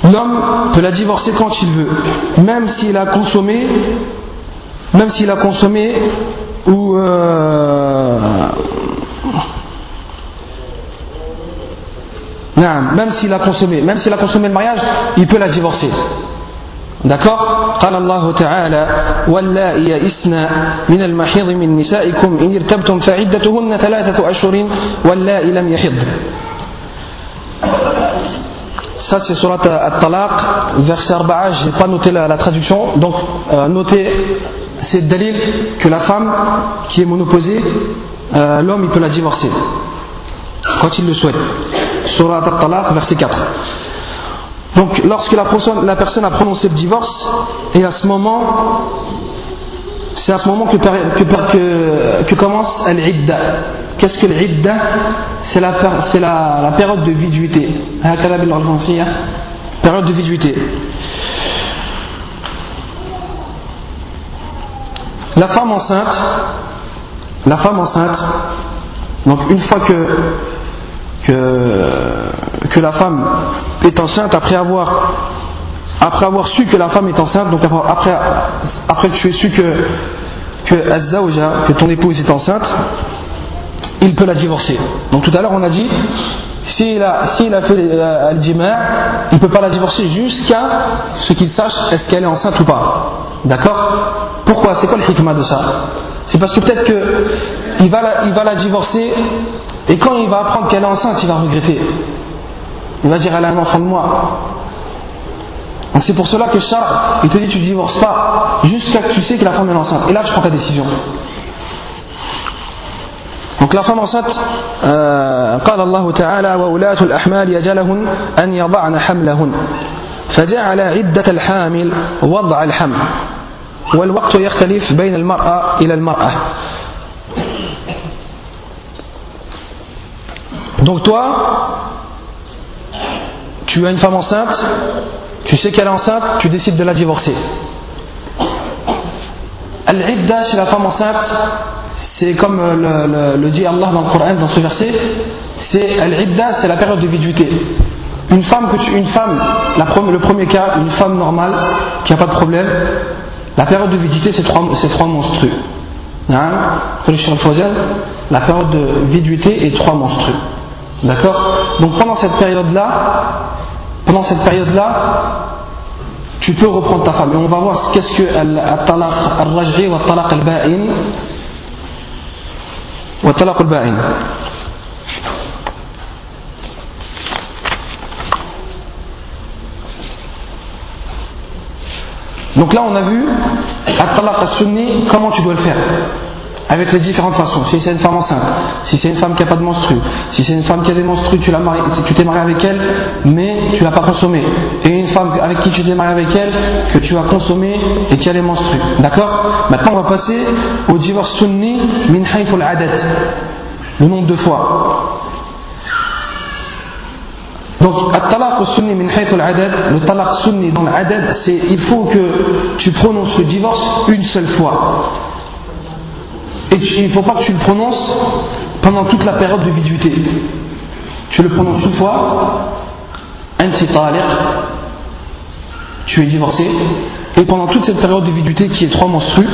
L'homme peut la divorcer quand il veut, même s'il a consommé, même s'il a consommé ou euh, même s'il a consommé, même s'il a consommé le mariage, il peut la divorcer. D'accord قال الله تعالى واللائي يئسن من المحيض من نسائكم إن ارتبتم فعدتهن ثلاثة أشهر واللائي لم يحض Ça c'est surat At-Talaq, verset 4, je n'ai pas noté la, la traduction, donc euh, notez, c'est le dalil que la femme qui est monoposée, euh, l'homme il peut la divorcer quand il le souhaite. Surat At-Talaq, verset 4. Donc, lorsque la personne, la personne, a prononcé le divorce, et à ce moment, c'est à ce moment que, commence l'idda. Qu'est-ce que l'idda? C'est la, la, la, période de viduité. Période de viduité. La femme enceinte, la femme enceinte, donc une fois que que, la femme est enceinte après avoir après avoir su que la femme est enceinte, donc après, après que tu aies su que, que, que ton épouse est enceinte, il peut la divorcer. Donc tout à l'heure on a dit, s'il a, s'il a fait al il ne peut pas la divorcer jusqu'à ce qu'il sache est-ce qu'elle est enceinte ou pas. D'accord? Pourquoi? C'est quoi le hikmah de ça? C'est parce que peut-être qu'il va, va la divorcer et quand il va apprendre qu'elle est enceinte, il va regretter. Il va dire elle a un enfant de moi. Donc c'est pour cela que Charles, il te dit tu ne divorces pas jusqu'à ce que tu sais que la femme est enceinte. Et là tu prends ta décision. Donc la femme enceinte, euh, قال الله تعالى وولاة الأحمال يجلهن أن يضعن حملهن فجعل عدة الحامل وضع الحمل والوقت يختلف بين المرأة إلى المرأة Donc toi, tu as une femme enceinte, tu sais qu'elle est enceinte, tu décides de la divorcer. Al-Idda chez la femme enceinte, c'est comme le, dit Allah dans le Coran, dans ce verset, c'est Al-Idda, c'est la période de viduité. Une femme, que tu, une femme le premier cas, une femme normale, qui n'a pas de problème, la période de viduité, c'est trois, trois monstrueux. Hein? La période de viduité est trois monstrueux. D'accord Donc pendant cette période-là, pendant cette période-là, tu peux reprendre ta femme. Et on va voir qu'est-ce que al-talaq al-raj'i wa talaq al-ba'in wa talaq al-ba'in. Donc là, on a vu al-talaq comment tu dois le faire avec les différentes façons. Si c'est une femme enceinte, si c'est une femme qui n'a pas de menstru, si c'est une femme qui a des menstrues, tu tu t'es marié avec elle, mais tu l'as pas consommé. Et une femme avec qui tu t'es marié avec elle, que tu as consommé et qui a des menstrues. D'accord? Maintenant, on va passer au divorce sunni min haythul adad. Le nombre de fois. Donc, sunni min haythul adad, le talaq sunni dans l'adad, c'est il faut que tu prononces le divorce une seule fois. Et il ne faut pas que tu le prononces pendant toute la période de viduité. Tu le prononces une fois, tu es divorcé, et pendant toute cette période de viduité qui est trois menstrues,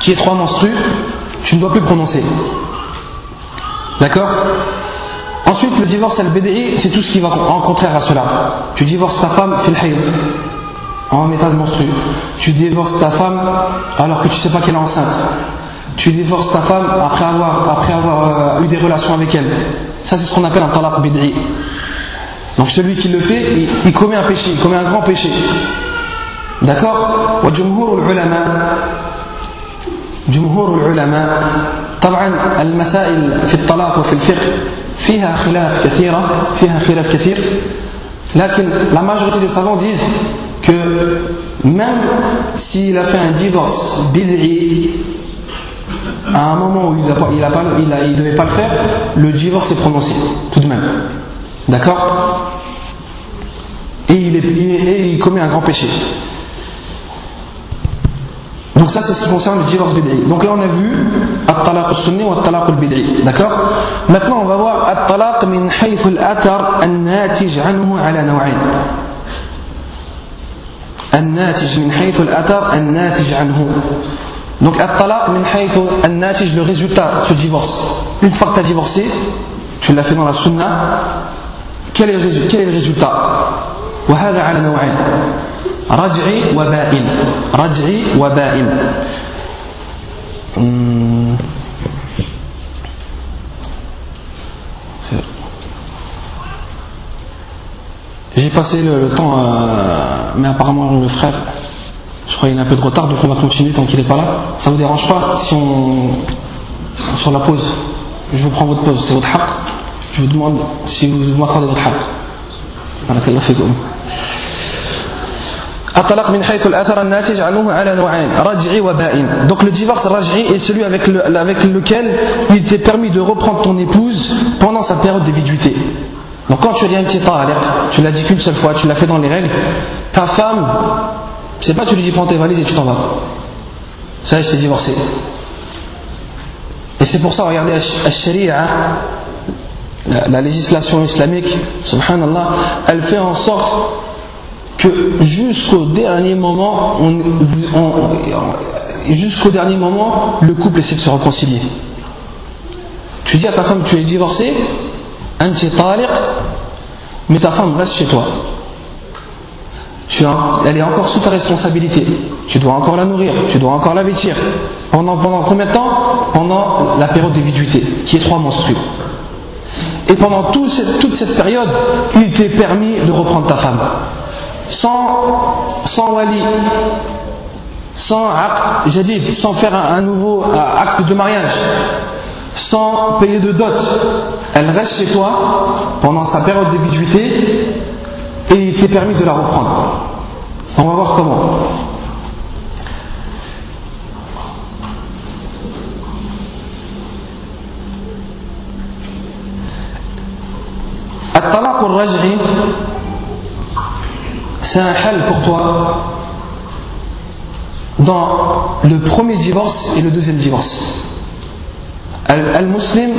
qui est trois menstrues, tu ne dois plus le prononcer. D'accord? Ensuite, le divorce al-BDI, c'est tout ce qui va en contraire à cela. Tu divorces ta femme fil en état de menstru. Tu divorces ta femme alors que tu ne sais pas qu'elle est enceinte. Tu divorces ta femme après avoir, après avoir euh, eu des relations avec elle. Ça, c'est ce qu'on appelle un talaq bid'i. Donc celui qui le fait, il, commet un péché, il commet un grand péché. D'accord وجمهور العلماء جمهور العلماء طبعا المسائل في الطلاق وفي الفقه فيها خلاف كثيرة فيها خلاف كثير لكن la majorité des savants disent que même s'il a fait un divorce bid'i à un moment où il ne devait pas le faire, le divorce est prononcé, tout de même. D'accord? Et il, et il commet un grand péché. Donc ça c'est ce qui concerne le divorce bid'i. Donc là on a vu at-talaq al-sunni ou at-talaq al-bid'i. D'accord? Maintenant on va voir at-talaq min hayth al-athar an-natij anhu ala naw'ain. الناتج من حيث الأثر الناتج عنه. دونك الطلاق من حيث الناتج لو ريزولتا تو ديفورس une fois que tu as divorcé tu l'as fait dans la sunna. Quel est le résultat? وهذا على نوعين. رجعي وبائن. رجعي وبائن. J'ai passé le, temps, mais apparemment le frère, je crois qu'il a un peu de retard, donc on va continuer tant qu'il n'est pas là. Ça vous dérange pas si on. sur la pause? Je vous prends votre pause, c'est votre haq. Je vous demande si vous m'accordez votre haq. Donc le divorce raj'i est celui avec, avec lequel il t'est permis de reprendre ton épouse pendant sa période de. Donc quand tu dit un petit tu l'as dit qu'une seule fois, tu l'as fait dans les règles, ta femme, c'est pas tu lui dis prends tes valises et tu t'en vas. Ça, je t'ai divorcé. Et c'est pour ça, regardez, la sharia, la, législation islamique, subhanallah, elle fait en sorte que jusqu'au dernier moment, jusqu'au dernier moment, le couple essaie de se réconcilier. Tu dis à ta femme, tu es divorcé, anti taliq mais ta femme reste chez toi. Tu elle est encore sous ta responsabilité. Tu dois encore la nourrir, tu dois encore la vêtir. Pendant, pendant combien de temps? Pendant la période de qui est trois menstrues. Et pendant cette, toute cette période, il t'est permis de reprendre ta femme. Sans, sans wali, sans acte jadid, sans faire un, nouveau acte de mariage, sans payer de dot, elle reste chez toi pendant sa période de et il t'est permis de la reprendre. On va voir comment. At-talaq al-raj'i c'est un hal pour toi dans le premier divorce et le deuxième divorce. Al-Muslim,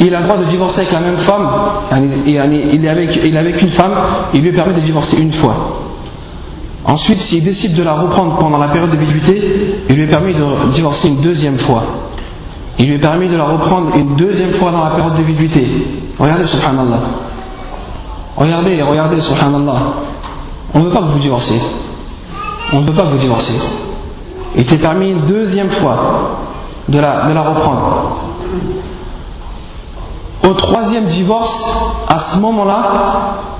il a le droit de divorcer avec la même femme, il est avec, il est avec une femme, il lui permet de divorcer une fois. Ensuite, s'il décide de la reprendre pendant la période de viduité, il lui est permis de divorcer une deuxième fois. Il lui est permis de la reprendre une deuxième fois dans la période de viduité. Regardez, subhanallah. Regardez, regardez, subhanallah. On ne veut pas que vous divorcer. On ne veut pas que vous divorcer. Il t'est permis une deuxième fois de la reprendre. Au troisième divorce, à ce moment-là,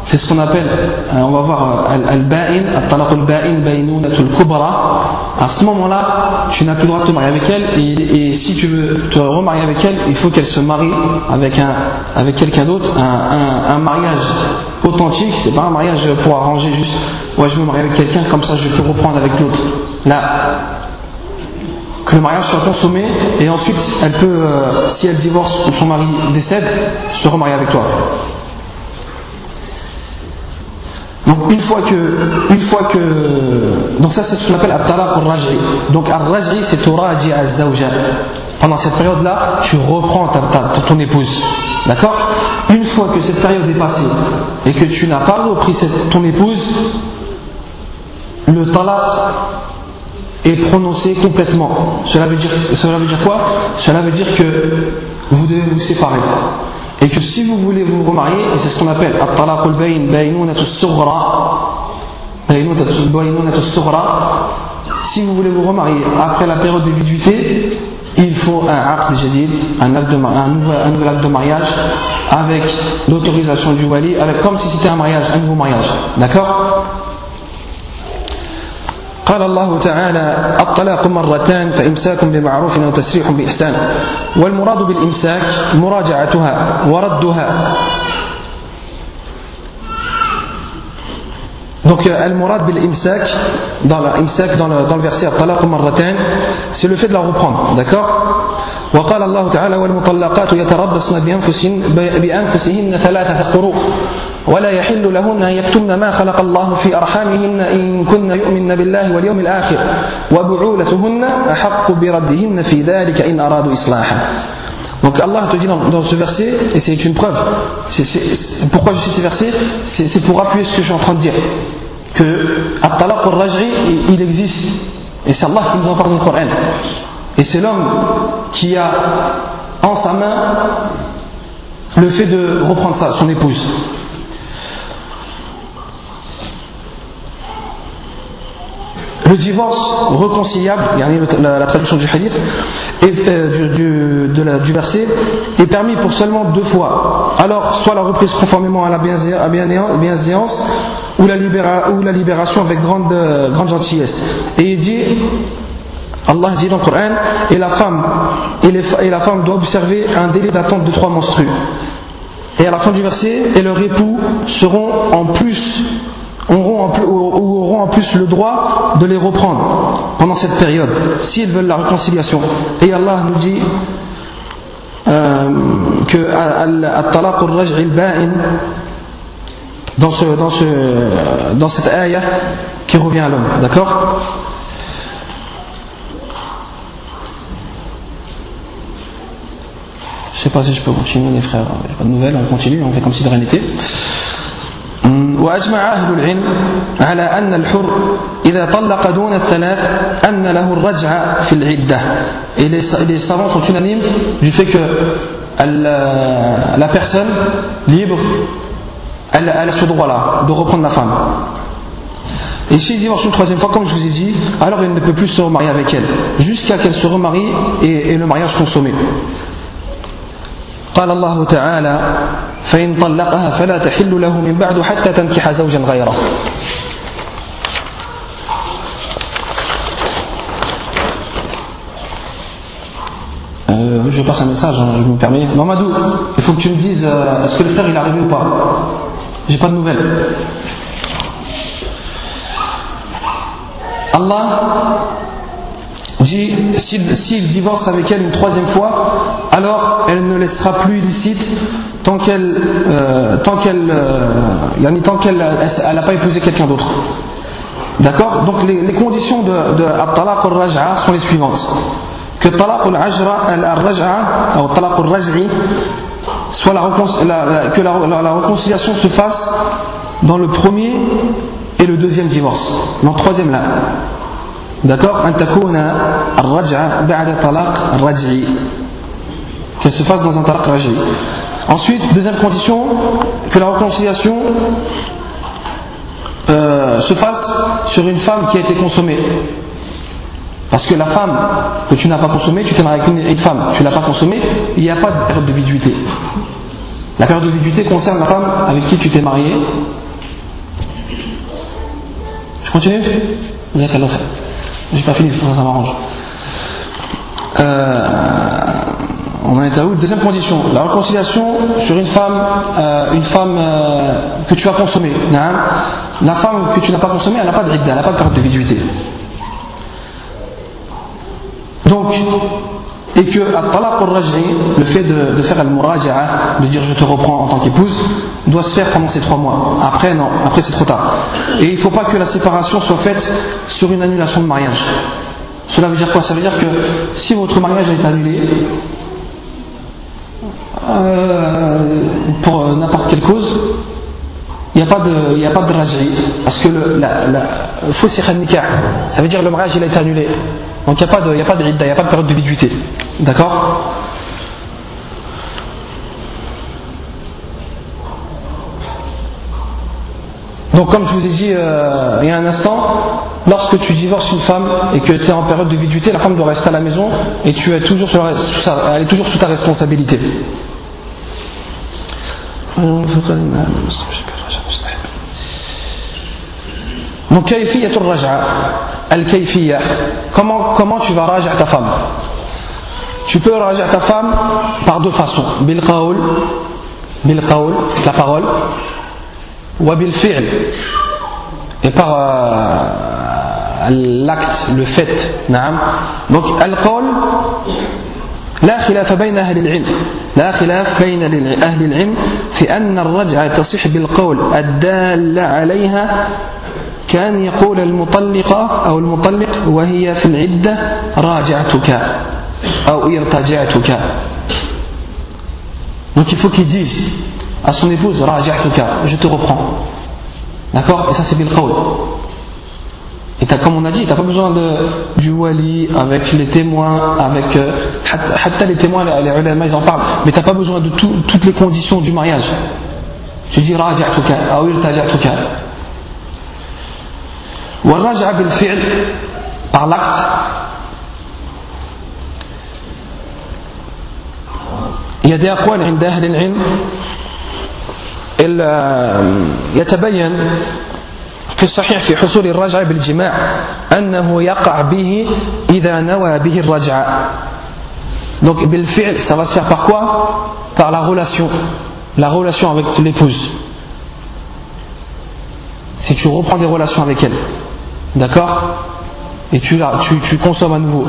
c'est ce qu'on appelle, euh, on va voir euh, al-ba'in, al-talaq al-ba'in, kubra. À ce moment-là, tu n'as plus le droit de te marier avec elle et, si tu veux te remarier avec elle, il faut qu'elle se marie avec, un, avec quelqu'un d'autre, un, un, mariage authentique, c'est pas un mariage pour arranger juste, ouais je veux me marier avec quelqu'un, comme ça je peux reprendre avec l'autre. Là, que le mariage soit consommé et ensuite elle peut, euh, si elle divorce ou son mari décède, se remarier avec toi. Donc une fois que, une fois que, donc ça c'est ce qu'on appelle at-talaq al-raj'i. Donc al-raj'i c'est turaji az-zawja. Pendant cette période-là, tu reprends ta, ton épouse. D'accord? Une fois que cette période est passée et que tu n'as pas repris ton épouse, le talaq est prononcé complètement. Cela veut dire, cela veut dire quoi? Cela veut dire que vous devez vous séparer. Et que si vous voulez vous remarier, et c'est ce qu'on appelle si vous voulez vous remarier après la période de viduité, il faut un acte jadid, un, de, un, nouvel, un nouvel acte de mariage avec l'autorisation du wali, avec, comme si c'était un mariage, un nouveau mariage. D'accord? قال الله تعالى الطلاق مرتان فإمساك بمعروف أو تسريح بإحسان. والمراد بالإمساك مراجعتها وردها. Donc al-murad bil imsak dans imsak dans le, dans le verset at-talaq marratan c'est le fait de la reprendre d'accord? وقال الله تعالى والمطلقات يتربصن بأنفسهن, بأنفسهن ثلاثة قروء ولا يحل لهن أن يكتمن ما خلق الله في أرحامهن إن كن يؤمن بالله واليوم الآخر وبعولتهن أحق بردهن في ذلك إن أرادوا إصلاحا Donc Allah te dit dans, ce verset, et c'est une preuve, pourquoi je cite ce verset c'est, pour appuyer ce que je suis en train de dire, que At-Talaq al-Raj'i, il existe, et c'est Allah qui nous en parle dans le Coran. Et c'est l'homme qui a en sa main le fait de reprendre ça, son épouse. Le divorce réconciliable, la, traduction du hadith, euh, du, verset, est permis pour seulement deux fois. Alors, soit la reprise conformément à la bienséance, ou la, libération avec grande, euh, grande gentillesse. Et il dit, Allah dit dans le Coran, et la femme, et, la femme doit observer un délai d'attente de trois menstrues. Et à la fin du verset, et leurs époux seront en plus auront en plus, auront en plus le droit de les reprendre pendant cette période, s'ils veulent la réconciliation. Et Allah nous dit euh, que al-talaq al-ba'in dans, dans cette ayah qui revient à l'homme. D'accord? Je ne sais pas si je peux continuer les frères. Il n'y a pas de nouvelles, on continue, on fait comme si de rien n'était. وأجمع أهل العلم على أن الحر إذا طلق دون الثلاث أن له الرجعة في العدة et les, les savants sont unanimes du fait que la, la personne libre elle, elle a ce droit là de reprendre la femme et s'il divorce une troisième fois comme je vous ai dit alors il ne peut plus se remarier avec elle jusqu'à qu'elle se remarie et, et le mariage consommé قال الله تعالى فإن طلقها فلا تحل له من بعد حتى تنكح زوجا غيره je passe un message, je me permets. Mamadou, il faut que tu me dises, euh, est-ce que le frère il est arrivé ou pas J'ai pas de nouvelles. Allah s'il divorce avec elle une troisième fois, alors elle ne laissera plus illicite tant qu'elle euh, tant qu'elle euh, tant qu'elle n'a pas épousé quelqu'un d'autre. D'accord? Donc les, conditions de, de talaq al-raj'a sont les suivantes. Que talaq al-raj'a ou talaq al-raj'i soit la, que la, réconciliation se fasse dans le premier et le deuxième divorce. Dans le troisième là. D'accord Qu'elle se fasse dans un talaq raj'i. Ensuite, deuxième condition, que la réconciliation euh, se fasse sur une femme qui a été consommée. Parce que la femme que tu n'as pas consommée, tu t'es marié avec une, femme, tu ne l'as pas consommée, il n'y a pas de période de viduité. La période de viduité concerne la femme avec qui tu t'es marié. Je continue Vous. J'ai pas fini, ça, m'arrange. Euh, on est à où? Deuxième condition, la réconciliation sur une femme, euh, une femme euh, que tu as consommée. La femme que tu n'as pas consommée, elle n'a pas de elle n'a pas de période de viduité. Donc, et que le fait de, faire al-muraja'a, de dire je te reprends en tant qu'épouse, doit se faire pendant ces trois mois. Après, non, après c'est trop tard. Et il ne faut pas que la séparation soit faite sur une annulation de mariage. Cela veut dire quoi? Ça veut dire que si votre mariage été annulé, euh, pour n'importe quelle cause, il n'y a pas de, il a pas de parce que le, la, la, ça veut dire le mariage il a été annulé. Donc il n'y a pas de, il n'y a pas de il n'y a pas de période de viduité. D'accord? Donc comme je vous ai dit euh, il y a un instant, lorsque tu divorces une femme et que tu es en période de viduité, la femme doit rester à la maison et tu es toujours elle est toujours sous ta responsabilité. Donc, raj'a, al-kayfiyya. Comment, comment tu vas raja ta femme? Tu peux raja ta femme par deux façons. Bil qawl, bil qawl, la parole, ou bil fi'l, et par euh, l'acte, le fait. Donc, al-qawl, لا خلاف بين أهل العلم لا خلاف بين أهل العلم في أن الرجعة تصح بالقول الدال عليها كان يقول المطلقة أو المطلق وهي في العدة راجعتك أو ارتجعتك Donc il faut qu'il dise à son épouse je te reprends. D'accord Et ça c'est bil qawl. Et comme on a dit, tu n'as pas besoin de, du wali avec les témoins, avec. Euh, les témoins, les ulama, ils en parlent, mais tu n'as pas besoin de tout, toutes les conditions du mariage. Tu dis raja'tuka, ah oui, taja'tuka. والرجع بالفعل par l'acte il y a des أقوال عند أهل العلم يتبين في الصحيح في حصول الرجعة بالجماع أنه يقع به إذا نوى به الرجعة donc بالفعل ça va se faire par quoi par la relation la relation avec l'épouse si tu reprends des relations avec elle d'accord et tu, tu, tu consommes à nouveau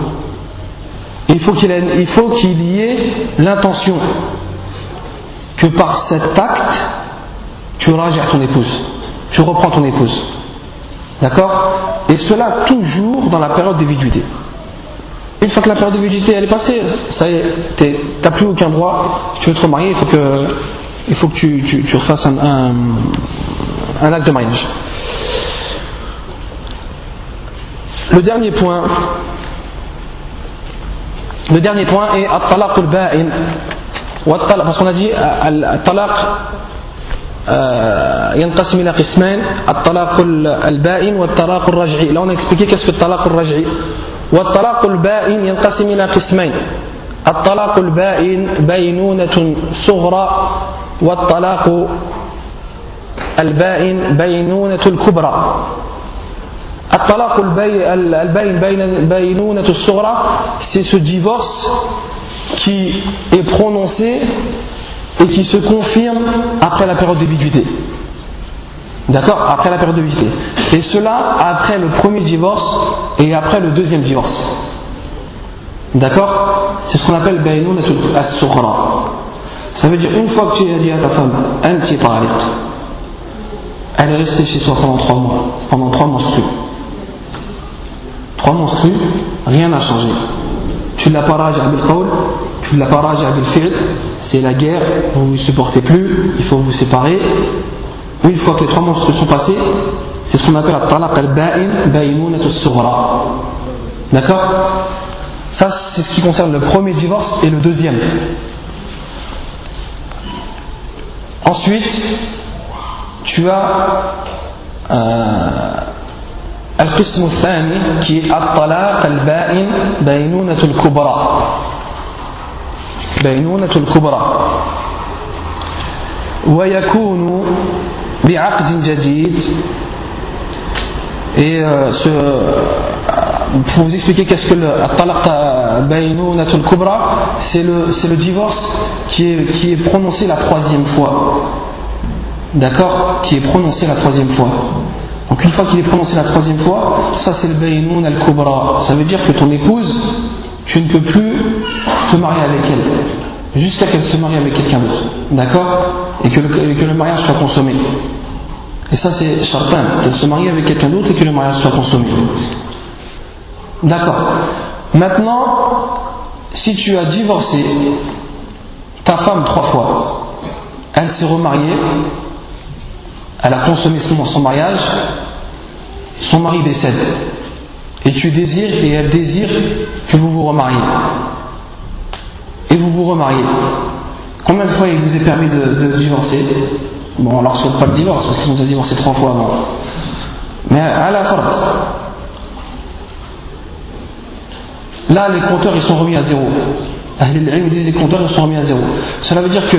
il faut qu'il qu'il y ait l'intention que par cet acte tu rajas ton épouse tu reprends ton épouse D'accord Et cela toujours dans la période de viduité. Une fois que la période de viduité elle est passée, ça y est, tu n'as plus aucun droit, tu veux te remarier, il faut que, il faut que tu, refasses un, acte de mariage. Le dernier point, le dernier point est At-Talaq al-Ba'in. Parce qu'on a dit At-Talaq ينقسم إلى قسمين الطلاق البائن والطلاق الرجعي. لو qu'est-ce que الطلاق الرجعي. والطلاق البائن ينقسم إلى قسمين. الطلاق البائن بينونة صغرى والطلاق البائن بينونة الكبرى. الطلاق البائن بينونة الصغرى c'est ce divorce qui est prononcé et qui se confirme après la période de. D'accord Après la période de. Et cela après le premier divorce et après le deuxième divorce. D'accord C'est ce qu'on appelle Bainoun as-Sukhra. Ça veut dire une fois que tu as dit à ta femme, Anti elle est restée chez toi pendant trois mois, pendant trois menstrues. Trois menstrues, rien n'a changé. Tu l'as pas rajah bil la paraja bil c'est la guerre, vous ne supportez plus, il faut vous séparer. Une fois que les trois monstres sont passés, c'est ce qu'on appelle la talaq al-ba'in sughra. D'accord? Ça, c'est ce qui concerne le premier divorce et le deuxième. Ensuite, tu as al-qism euh, qui est al-talaq al-ba'in al kubra. بينونة الكبرى ويكون بعقد جديد et euh, ce, pour vous expliquer qu'est-ce que le talaq baynunatul kubra c'est le, c'est le divorce qui est, qui est prononcé la troisième fois d'accord qui est prononcé la troisième fois donc une fois qu'il est prononcé la troisième fois ça c'est le baynoun al kubra ça veut dire que ton épouse tu ne peux plus te marier avec elle jusqu'à qu'elle se marie avec quelqu'un d'autre d'accord et que, le, mariage soit consommé et ça c'est certain, de se marier avec quelqu'un d'autre et que le mariage soit consommé. D'accord. Maintenant, si tu as divorcé ta femme trois fois, elle s'est remariée, elle a consommé son mariage, son mari décède. Et tu désires et elle désire que vous vous remariez. Et vous vous remariez. Combien de fois il vous est permis de, divorcer? Bon, on leur souhaite pas le divorce, parce qu'ils ont divorcé trois fois avant. Mais à la fin, là, les compteurs, ils sont remis à zéro. Les disent les compteurs, sont remis à zéro. Cela veut dire que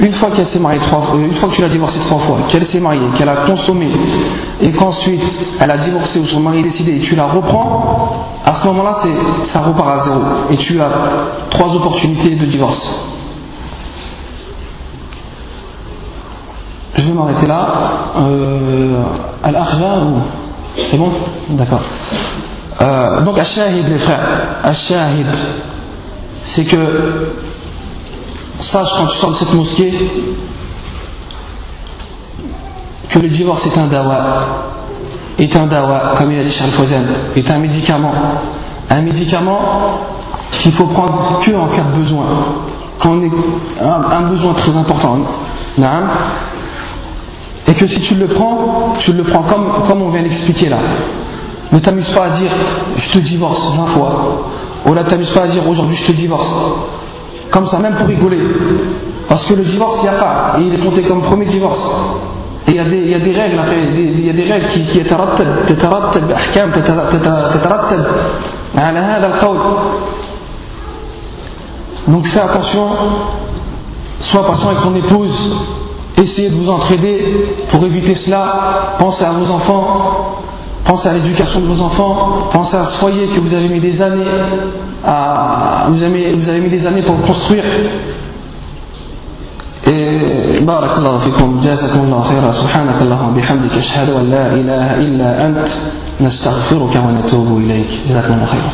une fois qu'elle s'est mariée trois fois, une fois que tu l'as divorcée trois fois, qu'elle s'est mariée, qu'elle a consommé, et qu'ensuite elle a divorcé ou son mari est décidé et tu la reprends, à ce moment-là, ça repart à zéro. Et tu as trois opportunités de divorce. Je vais m'arrêter là. Euh, Al-Akhja ou. C'est bon? D'accord. Euh, donc, Al-Shahid, les frères. Al-Shahid, c'est que. Sache quand tu sors de cette mosquée que le divorce est un dawa. Est un dawa, comme il a dit Charles Fawzan, est un médicament. Un médicament qu'il faut prendre que en cas de besoin. Quand on est un, besoin très important. Et que si tu le prends, tu le prends comme, comme on vient d'expliquer là. Ne t'amuse pas à dire je te divorce 20 fois. Ou là, t'amuse pas à dire aujourd'hui je te divorce. Comme ça, même pour rigoler. Parce que le divorce, il n'y a pas. Et il est compté comme premier divorce. Et il y, a des, il y a des règles, il y a des règles qui, qui Donc fais attention, sois patient avec ton épouse, Essayez de vous entraider pour éviter cela. Pensez à vos enfants, pensez à l'éducation de vos enfants, pensez à ce foyer que vous avez mis des années à, vous avez, vous avez mis des années pour construire. Et بارك الله فيكم جزاكم الله خيرا سبحانك اللهم وبحمدك أشهد أن لا إله إلا أنت نستغفرك ونتوب إليك جزاكم الله خيرا